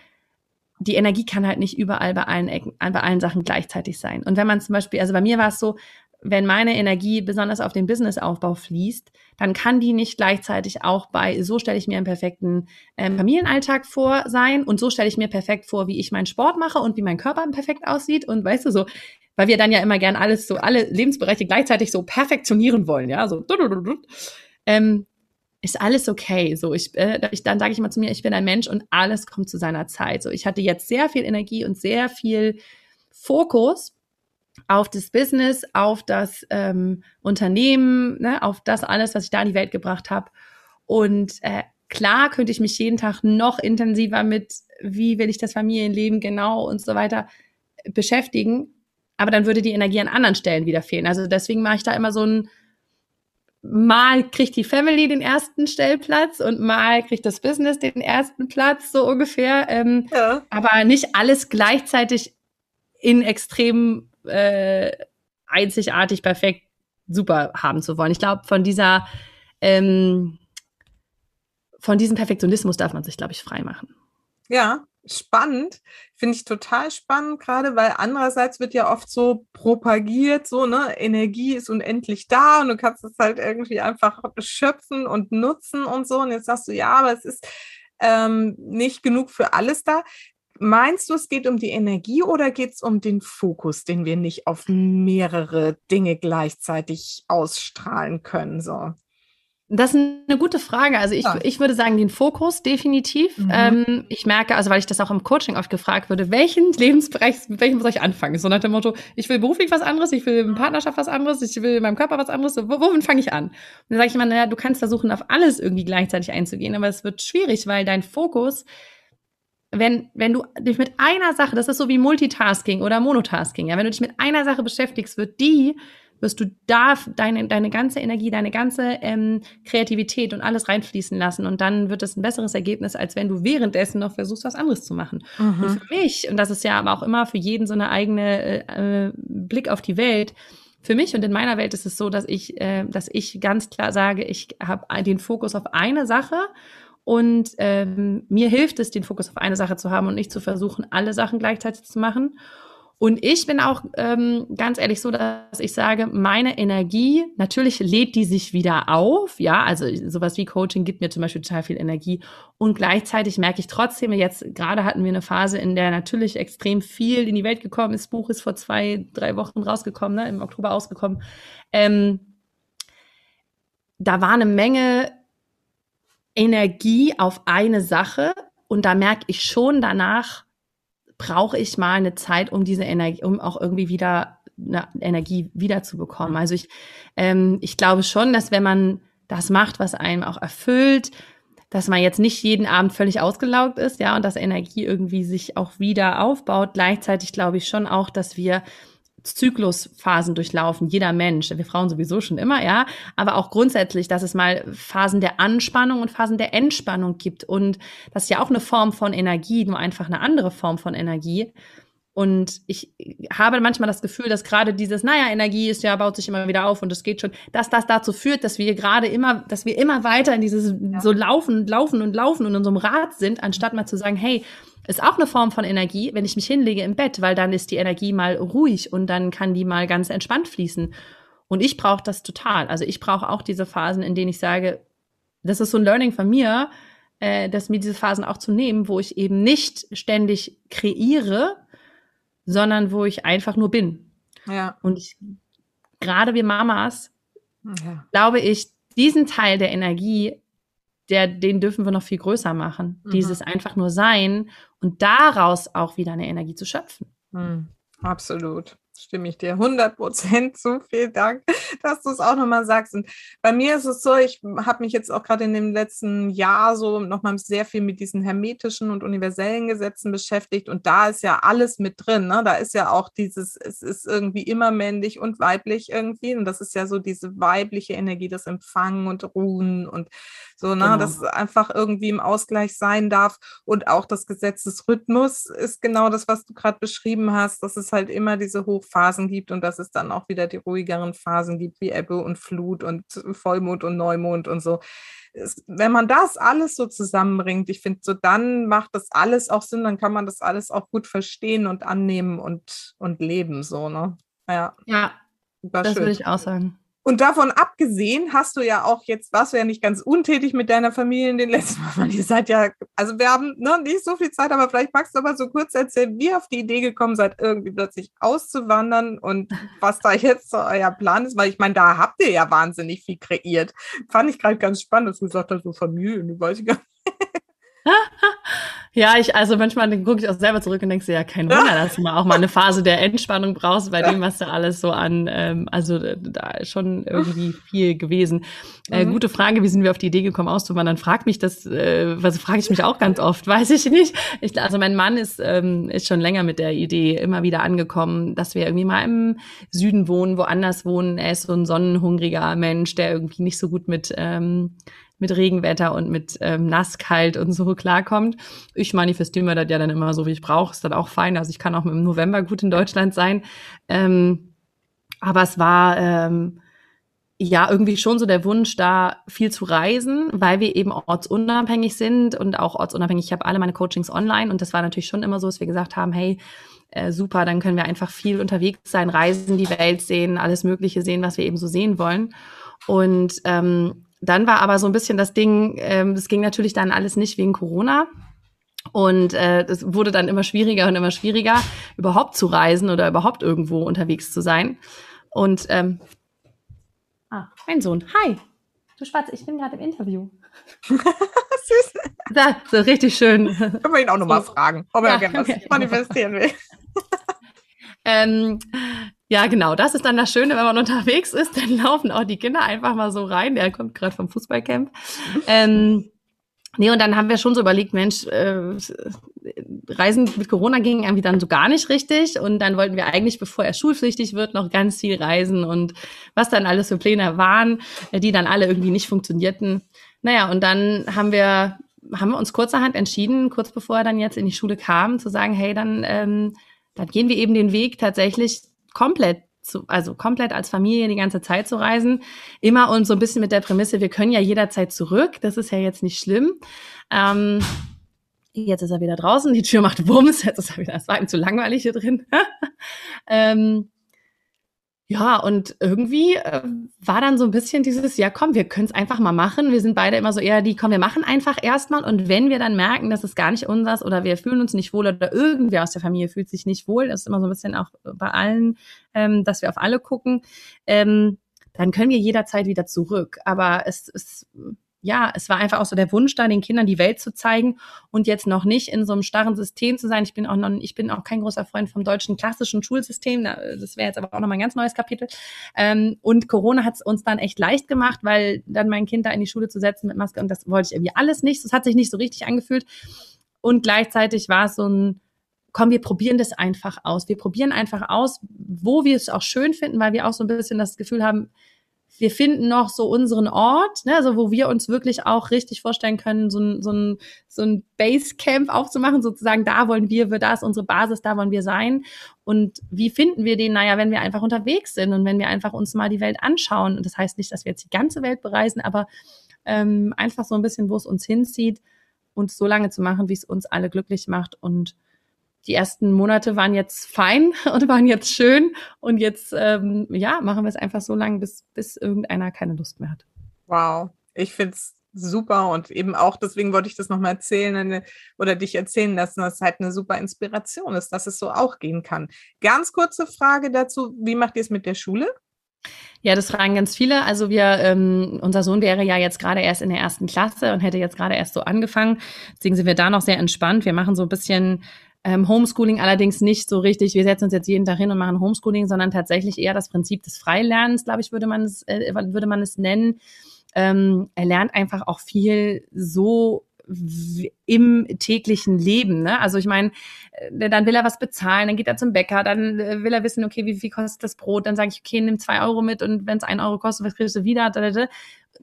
die Energie kann halt nicht überall bei allen Ecken, bei allen Sachen gleichzeitig sein. Und wenn man zum Beispiel, also bei mir war es so, wenn meine Energie besonders auf den Businessaufbau fließt, dann kann die nicht gleichzeitig auch bei, so stelle ich mir einen perfekten ähm, Familienalltag vor sein und so stelle ich mir perfekt vor, wie ich meinen Sport mache und wie mein Körper perfekt aussieht und weißt du so, weil wir dann ja immer gern alles so, alle Lebensbereiche gleichzeitig so perfektionieren wollen, ja, so, ähm, ist alles okay. So, ich, äh, ich dann sage ich immer zu mir, ich bin ein Mensch und alles kommt zu seiner Zeit. So, ich hatte jetzt sehr viel Energie und sehr viel Fokus auf das Business, auf das ähm, Unternehmen, ne, auf das alles, was ich da in die Welt gebracht habe. Und äh, klar könnte ich mich jeden Tag noch intensiver mit, wie will ich das Familienleben genau und so weiter beschäftigen. Aber dann würde die Energie an anderen Stellen wieder fehlen. Also deswegen mache ich da immer so ein, mal kriegt die Family den ersten Stellplatz und mal kriegt das Business den ersten Platz, so ungefähr. Ähm, ja. Aber nicht alles gleichzeitig in extremen äh, einzigartig, perfekt, super haben zu wollen. Ich glaube, von dieser ähm, von diesem Perfektionismus darf man sich, glaube ich, frei machen. Ja, spannend. Finde ich total spannend, gerade weil andererseits wird ja oft so propagiert, so, ne, Energie ist unendlich da und du kannst es halt irgendwie einfach schöpfen und nutzen und so. Und jetzt sagst du, ja, aber es ist ähm, nicht genug für alles da. Meinst du, es geht um die Energie oder geht es um den Fokus, den wir nicht auf mehrere Dinge gleichzeitig ausstrahlen können? So. Das ist eine gute Frage. Also ich, ja. ich würde sagen, den Fokus definitiv. Mhm. Ähm, ich merke, also weil ich das auch im Coaching oft gefragt würde, welchen Lebensbereich, mit welchem soll ich anfangen? So nach dem Motto, ich will beruflich was anderes, ich will in Partnerschaft was anderes, ich will in meinem Körper was anderes. Wo, womit fange ich an? Und dann sage ich immer, naja, du kannst versuchen, auf alles irgendwie gleichzeitig einzugehen, aber es wird schwierig, weil dein Fokus wenn, wenn du dich mit einer Sache, das ist so wie Multitasking oder Monotasking, ja, wenn du dich mit einer Sache beschäftigst, wird die, wirst du da deine, deine ganze Energie, deine ganze ähm, Kreativität und alles reinfließen lassen und dann wird es ein besseres Ergebnis, als wenn du währenddessen noch versuchst, was anderes zu machen. Mhm. Und für mich, und das ist ja aber auch immer für jeden so eine eigene äh, Blick auf die Welt, für mich und in meiner Welt ist es so, dass ich, äh, dass ich ganz klar sage, ich habe den Fokus auf eine Sache und ähm, mir hilft es, den Fokus auf eine Sache zu haben und nicht zu versuchen, alle Sachen gleichzeitig zu machen. Und ich bin auch ähm, ganz ehrlich so, dass ich sage, meine Energie, natürlich lädt die sich wieder auf, ja, also sowas wie Coaching gibt mir zum Beispiel total viel Energie. Und gleichzeitig merke ich trotzdem, jetzt gerade hatten wir eine Phase, in der natürlich extrem viel in die Welt gekommen ist. Das Buch ist vor zwei, drei Wochen rausgekommen, ne, im Oktober ausgekommen. Ähm, da war eine Menge Energie auf eine Sache und da merke ich schon danach, brauche ich mal eine Zeit, um diese Energie, um auch irgendwie wieder eine Energie wiederzubekommen. Also ich, ähm, ich glaube schon, dass wenn man das macht, was einem auch erfüllt, dass man jetzt nicht jeden Abend völlig ausgelaugt ist, ja, und dass Energie irgendwie sich auch wieder aufbaut. Gleichzeitig glaube ich schon auch, dass wir Zyklusphasen durchlaufen, jeder Mensch, wir Frauen sowieso schon immer, ja, aber auch grundsätzlich, dass es mal Phasen der Anspannung und Phasen der Entspannung gibt und das ist ja auch eine Form von Energie, nur einfach eine andere Form von Energie. Und ich habe manchmal das Gefühl, dass gerade dieses, naja, Energie ist ja, baut sich immer wieder auf und es geht schon, dass das dazu führt, dass wir gerade immer, dass wir immer weiter in dieses ja. so laufen und laufen und laufen und in einem Rad sind, anstatt mal zu sagen, hey, ist auch eine Form von Energie, wenn ich mich hinlege im Bett, weil dann ist die Energie mal ruhig und dann kann die mal ganz entspannt fließen. Und ich brauche das total. Also ich brauche auch diese Phasen, in denen ich sage, das ist so ein Learning von mir, äh, dass mir diese Phasen auch zu nehmen, wo ich eben nicht ständig kreiere, sondern wo ich einfach nur bin. Ja. Und ich, gerade wir Mamas, ja. glaube ich, diesen Teil der Energie, der, den dürfen wir noch viel größer machen. Mhm. Dieses einfach nur sein und daraus auch wieder eine Energie zu schöpfen. Mhm. Absolut stimme ich dir 100 Prozent zu. Vielen Dank, dass du es auch nochmal sagst. Und bei mir ist es so, ich habe mich jetzt auch gerade in dem letzten Jahr so nochmal sehr viel mit diesen hermetischen und universellen Gesetzen beschäftigt. Und da ist ja alles mit drin. Ne? Da ist ja auch dieses, es ist irgendwie immer männlich und weiblich irgendwie. Und das ist ja so diese weibliche Energie, das Empfangen und Ruhen und so, ne, genau. dass einfach irgendwie im Ausgleich sein darf. Und auch das Gesetz des Rhythmus ist genau das, was du gerade beschrieben hast, dass es halt immer diese Hochphasen gibt und dass es dann auch wieder die ruhigeren Phasen gibt, wie Ebbe und Flut und Vollmond und Neumond und so. wenn man das alles so zusammenbringt, ich finde, so dann macht das alles auch Sinn, dann kann man das alles auch gut verstehen und annehmen und, und leben, so, ne? Ja. Ja, das würde ich auch sagen. Und davon abgesehen hast du ja auch jetzt, warst du ja nicht ganz untätig mit deiner Familie in den letzten Mal. Ihr seid ja, also wir haben noch nicht so viel Zeit, aber vielleicht magst du aber so kurz erzählen, wie ihr auf die Idee gekommen seid, irgendwie plötzlich auszuwandern und was da jetzt so euer Plan ist, weil ich meine, da habt ihr ja wahnsinnig viel kreiert. Fand ich gerade ganz spannend, dass du gesagt hast, so Familien, weiß ich gar nicht. Ja, ich, also manchmal gucke ich auch selber zurück und denke, ja, kein Wunder, dass du mal auch mal eine Phase der Entspannung brauchst, bei dem, was da alles so an, ähm, also da ist schon irgendwie viel gewesen. Äh, mhm. Gute Frage, wie sind wir auf die Idee gekommen, auszuwandern? Frag mich das, äh, was frage ich mich auch ganz oft, weiß ich nicht. Ich, also mein Mann ist, ähm, ist schon länger mit der Idee immer wieder angekommen, dass wir irgendwie mal im Süden wohnen, woanders wohnen. Er ist so ein sonnenhungriger Mensch, der irgendwie nicht so gut mit ähm, mit Regenwetter und mit ähm, Nasskalt und so klarkommt. Ich manifestiere mir das ja dann immer so, wie ich brauche. Ist dann auch fein. Also ich kann auch im November gut in Deutschland sein. Ähm, aber es war ähm, ja irgendwie schon so der Wunsch, da viel zu reisen, weil wir eben ortsunabhängig sind und auch ortsunabhängig. Ich habe alle meine Coachings online und das war natürlich schon immer so, dass wir gesagt haben, hey, äh, super, dann können wir einfach viel unterwegs sein, reisen, die Welt sehen, alles Mögliche sehen, was wir eben so sehen wollen. Und ähm, dann war aber so ein bisschen das Ding, ähm, das ging natürlich dann alles nicht wegen Corona. Und äh, das wurde dann immer schwieriger und immer schwieriger, überhaupt zu reisen oder überhaupt irgendwo unterwegs zu sein. Und ähm, ah, mein Sohn, hi, du Spatz, ich bin gerade im Interview. Süß. Da, so richtig schön. Können wir ihn auch nochmal so. fragen, ob er ja, gerne was manifestieren will. ähm, ja, genau. Das ist dann das Schöne, wenn man unterwegs ist, dann laufen auch die Kinder einfach mal so rein. Der kommt gerade vom Fußballcamp. Ähm, nee, und dann haben wir schon so überlegt, Mensch, äh, Reisen mit Corona ging irgendwie dann so gar nicht richtig. Und dann wollten wir eigentlich, bevor er schulpflichtig wird, noch ganz viel reisen und was dann alles für Pläne waren, die dann alle irgendwie nicht funktionierten. Naja, und dann haben wir, haben wir uns kurzerhand entschieden, kurz bevor er dann jetzt in die Schule kam, zu sagen, hey, dann, ähm, dann gehen wir eben den Weg tatsächlich komplett zu, also komplett als Familie die ganze Zeit zu reisen. Immer und so ein bisschen mit der Prämisse, wir können ja jederzeit zurück. Das ist ja jetzt nicht schlimm. Ähm, jetzt ist er wieder draußen, die Tür macht Wumms, jetzt ist er wieder, es war ihm zu langweilig hier drin. ähm, ja, und irgendwie äh, war dann so ein bisschen dieses, ja komm, wir können es einfach mal machen. Wir sind beide immer so eher die, komm, wir machen einfach erstmal. Und wenn wir dann merken, dass es gar nicht unseres oder wir fühlen uns nicht wohl oder irgendwer aus der Familie fühlt sich nicht wohl, das ist immer so ein bisschen auch bei allen, ähm, dass wir auf alle gucken, ähm, dann können wir jederzeit wieder zurück. Aber es ist ja, es war einfach auch so der Wunsch da, den Kindern die Welt zu zeigen und jetzt noch nicht in so einem starren System zu sein. Ich bin auch noch, ich bin auch kein großer Freund vom deutschen klassischen Schulsystem. Das wäre jetzt aber auch noch mal ein ganz neues Kapitel. Ähm, und Corona hat es uns dann echt leicht gemacht, weil dann mein Kind da in die Schule zu setzen mit Maske und das wollte ich irgendwie alles nicht. Das hat sich nicht so richtig angefühlt. Und gleichzeitig war es so ein, komm, wir probieren das einfach aus. Wir probieren einfach aus, wo wir es auch schön finden, weil wir auch so ein bisschen das Gefühl haben, wir finden noch so unseren Ort, ne, also wo wir uns wirklich auch richtig vorstellen können, so ein, so ein, so ein Basecamp aufzumachen, sozusagen, da wollen wir, da ist unsere Basis, da wollen wir sein. Und wie finden wir den? Naja, wenn wir einfach unterwegs sind und wenn wir einfach uns mal die Welt anschauen. Und das heißt nicht, dass wir jetzt die ganze Welt bereisen, aber ähm, einfach so ein bisschen, wo es uns hinzieht. und so lange zu machen, wie es uns alle glücklich macht. Und die ersten Monate waren jetzt fein und waren jetzt schön. Und jetzt, ähm, ja, machen wir es einfach so lange, bis, bis irgendeiner keine Lust mehr hat. Wow. Ich finde es super und eben auch deswegen wollte ich das nochmal erzählen eine, oder dich erzählen lassen, dass es halt eine super Inspiration ist, dass es so auch gehen kann. Ganz kurze Frage dazu, wie macht ihr es mit der Schule? Ja, das fragen ganz viele. Also wir, ähm, unser Sohn wäre ja jetzt gerade erst in der ersten Klasse und hätte jetzt gerade erst so angefangen. Deswegen sind wir da noch sehr entspannt. Wir machen so ein bisschen ähm, Homeschooling allerdings nicht so richtig. Wir setzen uns jetzt jeden Tag hin und machen Homeschooling, sondern tatsächlich eher das Prinzip des Freilernens, glaube ich, würde man es, äh, würde man es nennen. Ähm, er lernt einfach auch viel so im täglichen Leben. Ne? Also ich meine, äh, dann will er was bezahlen, dann geht er zum Bäcker, dann äh, will er wissen, okay, wie viel kostet das Brot? Dann sage ich, okay, nimm zwei Euro mit und wenn es ein Euro kostet, was kriegst du wieder?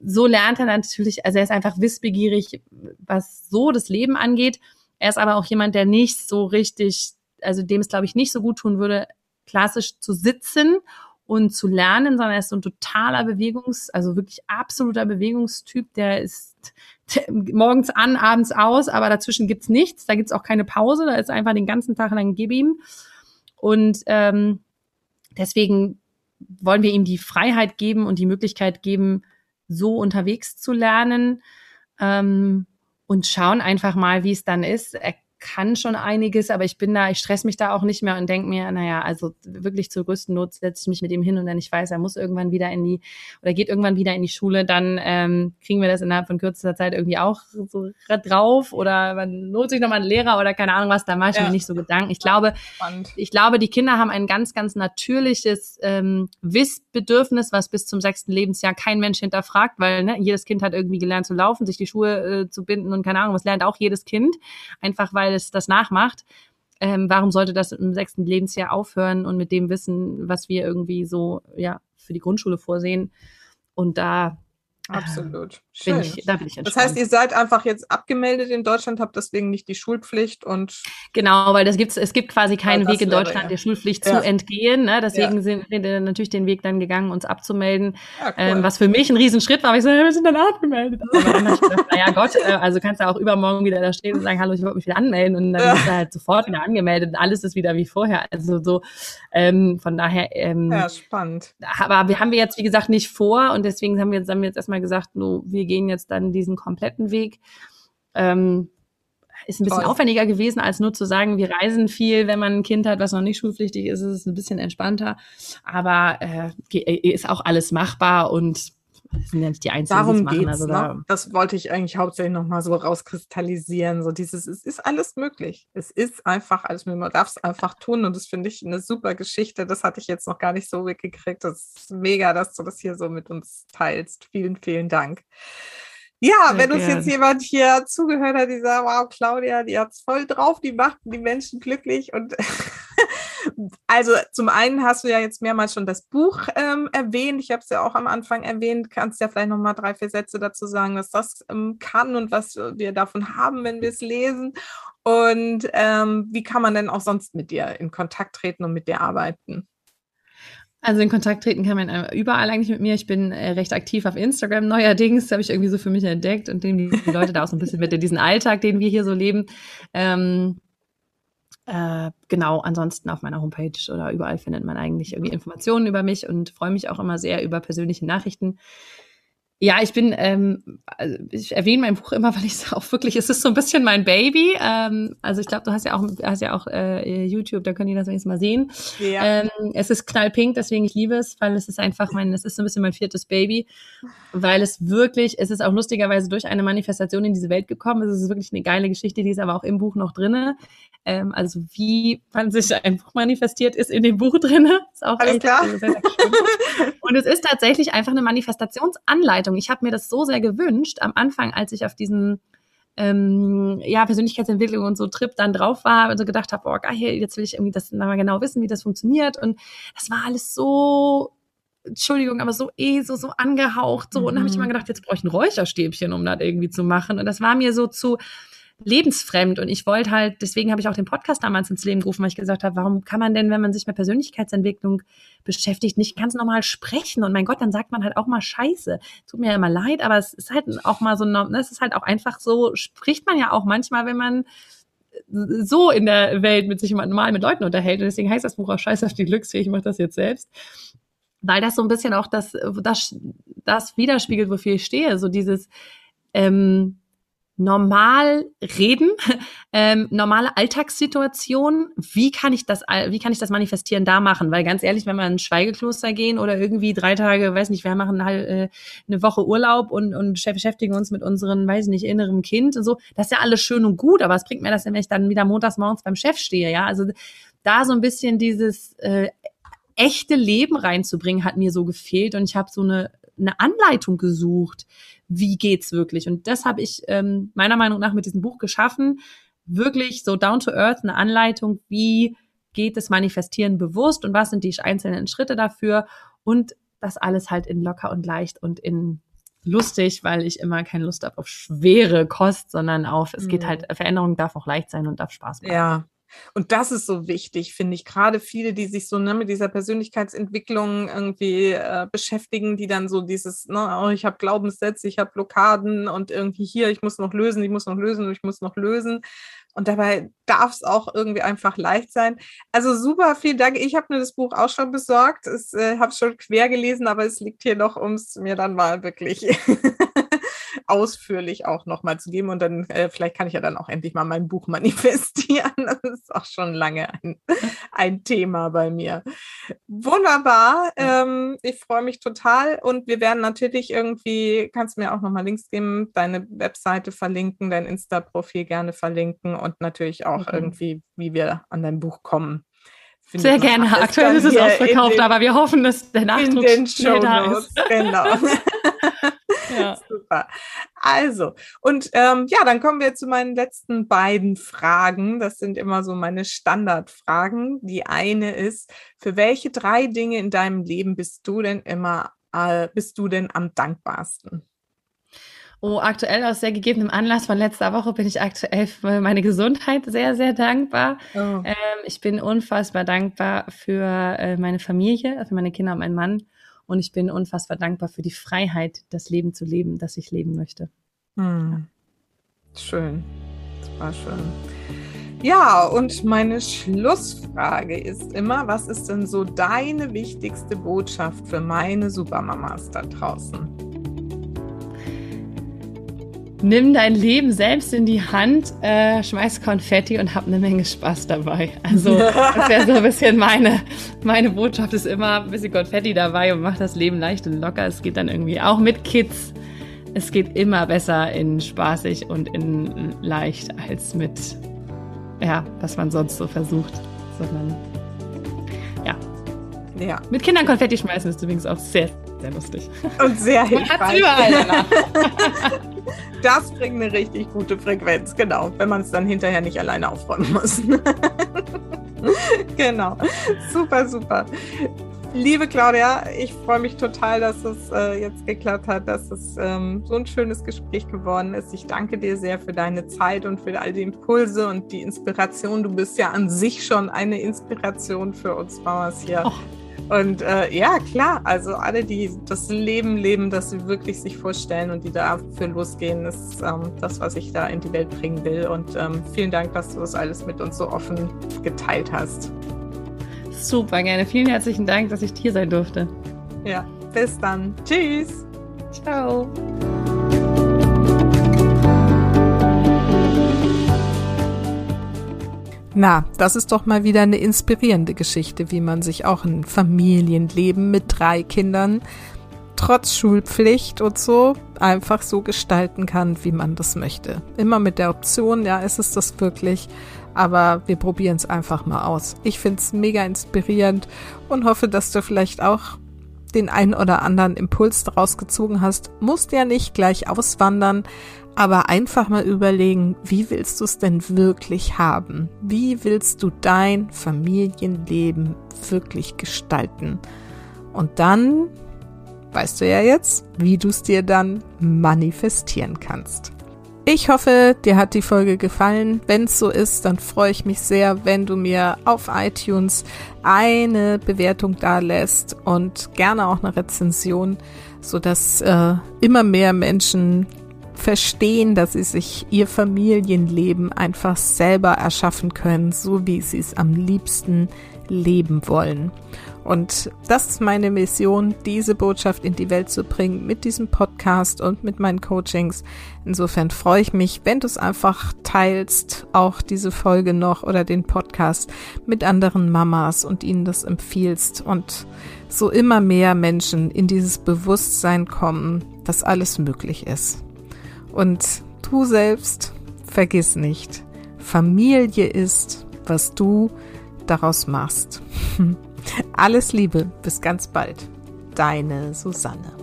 So lernt er natürlich, also er ist einfach wissbegierig, was so das Leben angeht. Er ist aber auch jemand, der nicht so richtig, also dem es, glaube ich, nicht so gut tun würde, klassisch zu sitzen und zu lernen, sondern er ist so ein totaler Bewegungs-, also wirklich absoluter Bewegungstyp, der ist morgens an, abends aus, aber dazwischen gibt's nichts, da gibt's auch keine Pause, da ist einfach den ganzen Tag lang gib ihm. Und ähm, deswegen wollen wir ihm die Freiheit geben und die Möglichkeit geben, so unterwegs zu lernen. Ähm, und schauen einfach mal, wie es dann ist. Kann schon einiges, aber ich bin da, ich stress mich da auch nicht mehr und denke mir, naja, also wirklich zur größten Not setze ich mich mit ihm hin und wenn ich weiß, er muss irgendwann wieder in die oder geht irgendwann wieder in die Schule, dann ähm, kriegen wir das innerhalb von kürzester Zeit irgendwie auch so drauf oder man lohnt sich nochmal einen Lehrer oder keine Ahnung was, da mache ich ja. mir nicht so Gedanken. Ich glaube, Spannend. ich glaube, die Kinder haben ein ganz, ganz natürliches ähm, Wissbedürfnis, was bis zum sechsten Lebensjahr kein Mensch hinterfragt, weil ne, jedes Kind hat irgendwie gelernt zu laufen, sich die Schuhe äh, zu binden und keine Ahnung, was lernt auch jedes Kind, einfach weil weil es das nachmacht. Ähm, warum sollte das im sechsten Lebensjahr aufhören und mit dem Wissen, was wir irgendwie so ja für die Grundschule vorsehen? Und da Absolut. Schön. Bin ich, da bin ich entspannt. Das heißt, ihr seid einfach jetzt abgemeldet in Deutschland, habt deswegen nicht die Schulpflicht und. Genau, weil das gibt's, es gibt quasi keinen ja, Weg in Deutschland, ja. der Schulpflicht ja. zu entgehen. Ne? Deswegen sind wir natürlich den Weg dann gegangen, uns abzumelden. Cool. Ähm, was für mich ein Riesenschritt war, weil ich so, wir sind dann abgemeldet. Aber naja Gott, äh, also kannst du auch übermorgen wieder da stehen und sagen, hallo, ich wollte mich wieder anmelden. Und dann ist er halt sofort wieder angemeldet und alles ist wieder wie vorher. Also so, ähm, von daher. Ähm, ja, spannend. Aber wir haben wir jetzt, wie gesagt, nicht vor und deswegen haben wir jetzt, haben wir jetzt erstmal gesagt, no, wir gehen jetzt dann diesen kompletten Weg. Ähm, ist ein bisschen Toll. aufwendiger gewesen, als nur zu sagen, wir reisen viel, wenn man ein Kind hat, was noch nicht schulpflichtig ist, ist es ein bisschen entspannter. Aber äh, ist auch alles machbar und sind ja nicht die Einzigen, Darum die es machen. Also da ne? Das wollte ich eigentlich hauptsächlich nochmal so rauskristallisieren. So dieses, es ist alles möglich. Es ist einfach alles möglich. Man darf es einfach tun und das finde ich eine super Geschichte. Das hatte ich jetzt noch gar nicht so weggekriegt. Das ist mega, dass du das hier so mit uns teilst. Vielen, vielen Dank. Ja, Sehr wenn uns jetzt jemand hier zugehört hat, die sagt, wow, Claudia, die hat's voll drauf, die macht die Menschen glücklich und also zum einen hast du ja jetzt mehrmals schon das Buch ähm, erwähnt. Ich habe es ja auch am Anfang erwähnt. Kannst ja vielleicht noch mal drei, vier Sätze dazu sagen, was das ähm, kann und was wir davon haben, wenn wir es lesen. Und ähm, wie kann man denn auch sonst mit dir in Kontakt treten und mit dir arbeiten? Also in Kontakt treten kann man äh, überall eigentlich mit mir. Ich bin äh, recht aktiv auf Instagram neuerdings, habe ich irgendwie so für mich entdeckt und nehme die Leute da auch so ein bisschen mit in diesen Alltag, den wir hier so leben. Ähm, äh, genau, ansonsten auf meiner Homepage oder überall findet man eigentlich irgendwie Informationen über mich und freue mich auch immer sehr über persönliche Nachrichten. Ja, ich bin, ähm, also ich erwähne mein Buch immer, weil ich es auch wirklich, es ist so ein bisschen mein Baby. Ähm, also ich glaube, du hast ja auch, hast ja auch äh, YouTube, da können die das wenigstens mal sehen. Ja. Ähm, es ist knallpink, deswegen ich liebe es, weil es ist einfach mein, es ist so ein bisschen mein viertes Baby, weil es wirklich, es ist auch lustigerweise durch eine Manifestation in diese Welt gekommen. Es ist wirklich eine geile Geschichte, die ist aber auch im Buch noch drinne. Ähm, also wie man sich ein Buch manifestiert, ist in dem Buch drinne. Ist auch Alles klar. Sehr, sehr Und es ist tatsächlich einfach eine Manifestationsanleitung Richtung. Ich habe mir das so sehr gewünscht am Anfang, als ich auf diesem ähm, ja, Persönlichkeitsentwicklung und so Trip dann drauf war und so gedacht habe, oh geil, jetzt will ich irgendwie das mal genau wissen, wie das funktioniert. Und das war alles so, Entschuldigung, aber so eh, so, so angehaucht. So. Mhm. Und dann habe ich immer gedacht, jetzt brauche ich ein Räucherstäbchen, um das irgendwie zu machen. Und das war mir so zu, lebensfremd. Und ich wollte halt, deswegen habe ich auch den Podcast damals ins Leben gerufen, weil ich gesagt habe, warum kann man denn, wenn man sich mit Persönlichkeitsentwicklung beschäftigt, nicht ganz normal sprechen? Und mein Gott, dann sagt man halt auch mal Scheiße. Tut mir ja immer leid, aber es ist halt auch mal so, ne, es ist halt auch einfach so, spricht man ja auch manchmal, wenn man so in der Welt mit sich normal mit Leuten unterhält. Und deswegen heißt das Buch auch Scheiße auf die Glücksfähig, ich mache das jetzt selbst. Weil das so ein bisschen auch das, das, das widerspiegelt, wofür ich stehe. So dieses, ähm, normal reden, ähm, normale Alltagssituation, wie kann ich das, wie kann ich das manifestieren da machen? Weil ganz ehrlich, wenn wir in ein Schweigekloster gehen oder irgendwie drei Tage, weiß nicht, wir machen halt äh, eine Woche Urlaub und, und beschäftigen uns mit unseren, weiß nicht, innerem Kind und so, das ist ja alles schön und gut, aber was bringt mir das denn, wenn ich dann wieder montags morgens beim Chef stehe, ja? Also da so ein bisschen dieses äh, echte Leben reinzubringen, hat mir so gefehlt und ich habe so eine eine Anleitung gesucht, wie geht's wirklich. Und das habe ich ähm, meiner Meinung nach mit diesem Buch geschaffen. Wirklich so down to earth eine Anleitung, wie geht das Manifestieren bewusst und was sind die einzelnen Schritte dafür und das alles halt in locker und leicht und in lustig, weil ich immer keine Lust habe auf schwere Kost, sondern auf, es geht mhm. halt, Veränderung darf auch leicht sein und darf Spaß machen. Ja, und das ist so wichtig, finde ich. Gerade viele, die sich so ne, mit dieser Persönlichkeitsentwicklung irgendwie äh, beschäftigen, die dann so dieses, ne, oh, ich habe Glaubenssätze, ich habe Blockaden und irgendwie hier, ich muss noch lösen, ich muss noch lösen ich muss noch lösen. Und dabei darf es auch irgendwie einfach leicht sein. Also super, vielen Dank. Ich habe mir das Buch auch schon besorgt. Ich äh, habe schon quer gelesen, aber es liegt hier noch, um es mir dann mal wirklich ausführlich auch nochmal zu geben. Und dann, äh, vielleicht kann ich ja dann auch endlich mal mein Buch manifestieren. Das ist auch schon lange ein, ein Thema bei mir. Wunderbar. Ähm, ich freue mich total. Und wir werden natürlich irgendwie, kannst du mir auch nochmal Links geben, deine Webseite verlinken, dein Insta-Profil gerne verlinken und natürlich auch okay. irgendwie, wie wir an dein Buch kommen. Sehr gerne. Aktuell ist es ausverkauft, den, aber wir hoffen, dass der Nachdruck in den Show da ist. Genau. ja. Super. Also, und ähm, ja, dann kommen wir zu meinen letzten beiden Fragen. Das sind immer so meine Standardfragen. Die eine ist, für welche drei Dinge in deinem Leben bist du denn immer, äh, bist du denn am dankbarsten? Oh, aktuell aus sehr gegebenem Anlass von letzter Woche bin ich aktuell für meine Gesundheit sehr, sehr dankbar. Oh. Ähm, ich bin unfassbar dankbar für äh, meine Familie, für meine Kinder und meinen Mann. Und ich bin unfassbar dankbar für die Freiheit, das Leben zu leben, das ich leben möchte. Hm. Schön. Das war schön. Ja, und meine Schlussfrage ist immer, was ist denn so deine wichtigste Botschaft für meine Supermamas da draußen? Nimm dein Leben selbst in die Hand, äh, schmeiß Konfetti und hab eine Menge Spaß dabei. Also das wäre so ein bisschen meine, meine Botschaft ist immer ein bisschen Konfetti dabei und mach das Leben leicht und locker. Es geht dann irgendwie auch mit Kids. Es geht immer besser in spaßig und in leicht als mit, ja, was man sonst so versucht, sondern ja. Ja. Mit Kindern Konfetti schmeißen ist übrigens auch sehr, sehr lustig. Und sehr hilfreich. Man hat überall danach. das bringt eine richtig gute Frequenz, genau, wenn man es dann hinterher nicht alleine aufräumen muss. genau, super, super. Liebe Claudia, ich freue mich total, dass es äh, jetzt geklappt hat, dass es ähm, so ein schönes Gespräch geworden ist. Ich danke dir sehr für deine Zeit und für all die Impulse und die Inspiration. Du bist ja an sich schon eine Inspiration für uns Mamas hier. Oh. Und äh, ja, klar, also alle, die das Leben leben, das sie wirklich sich vorstellen und die dafür losgehen, ist ähm, das, was ich da in die Welt bringen will. Und ähm, vielen Dank, dass du das alles mit uns so offen geteilt hast. Super, gerne. Vielen herzlichen Dank, dass ich hier sein durfte. Ja, bis dann. Tschüss. Ciao. Na, das ist doch mal wieder eine inspirierende Geschichte, wie man sich auch ein Familienleben mit drei Kindern trotz Schulpflicht und so einfach so gestalten kann, wie man das möchte. Immer mit der Option, ja, ist es das wirklich, aber wir probieren es einfach mal aus. Ich finde es mega inspirierend und hoffe, dass du vielleicht auch den ein oder anderen Impuls daraus gezogen hast. Musst ja nicht gleich auswandern, aber einfach mal überlegen, wie willst du es denn wirklich haben? Wie willst du dein Familienleben wirklich gestalten? Und dann weißt du ja jetzt, wie du es dir dann manifestieren kannst. Ich hoffe, dir hat die Folge gefallen. Wenn es so ist, dann freue ich mich sehr, wenn du mir auf iTunes eine Bewertung da lässt und gerne auch eine Rezension, sodass äh, immer mehr Menschen verstehen, dass sie sich ihr Familienleben einfach selber erschaffen können, so wie sie es am liebsten leben wollen. Und das ist meine Mission, diese Botschaft in die Welt zu bringen mit diesem Podcast und mit meinen Coachings. Insofern freue ich mich, wenn du es einfach teilst, auch diese Folge noch oder den Podcast mit anderen Mamas und ihnen das empfiehlst und so immer mehr Menschen in dieses Bewusstsein kommen, dass alles möglich ist. Und du selbst, vergiss nicht, Familie ist, was du daraus machst. Alles Liebe, bis ganz bald. Deine Susanne.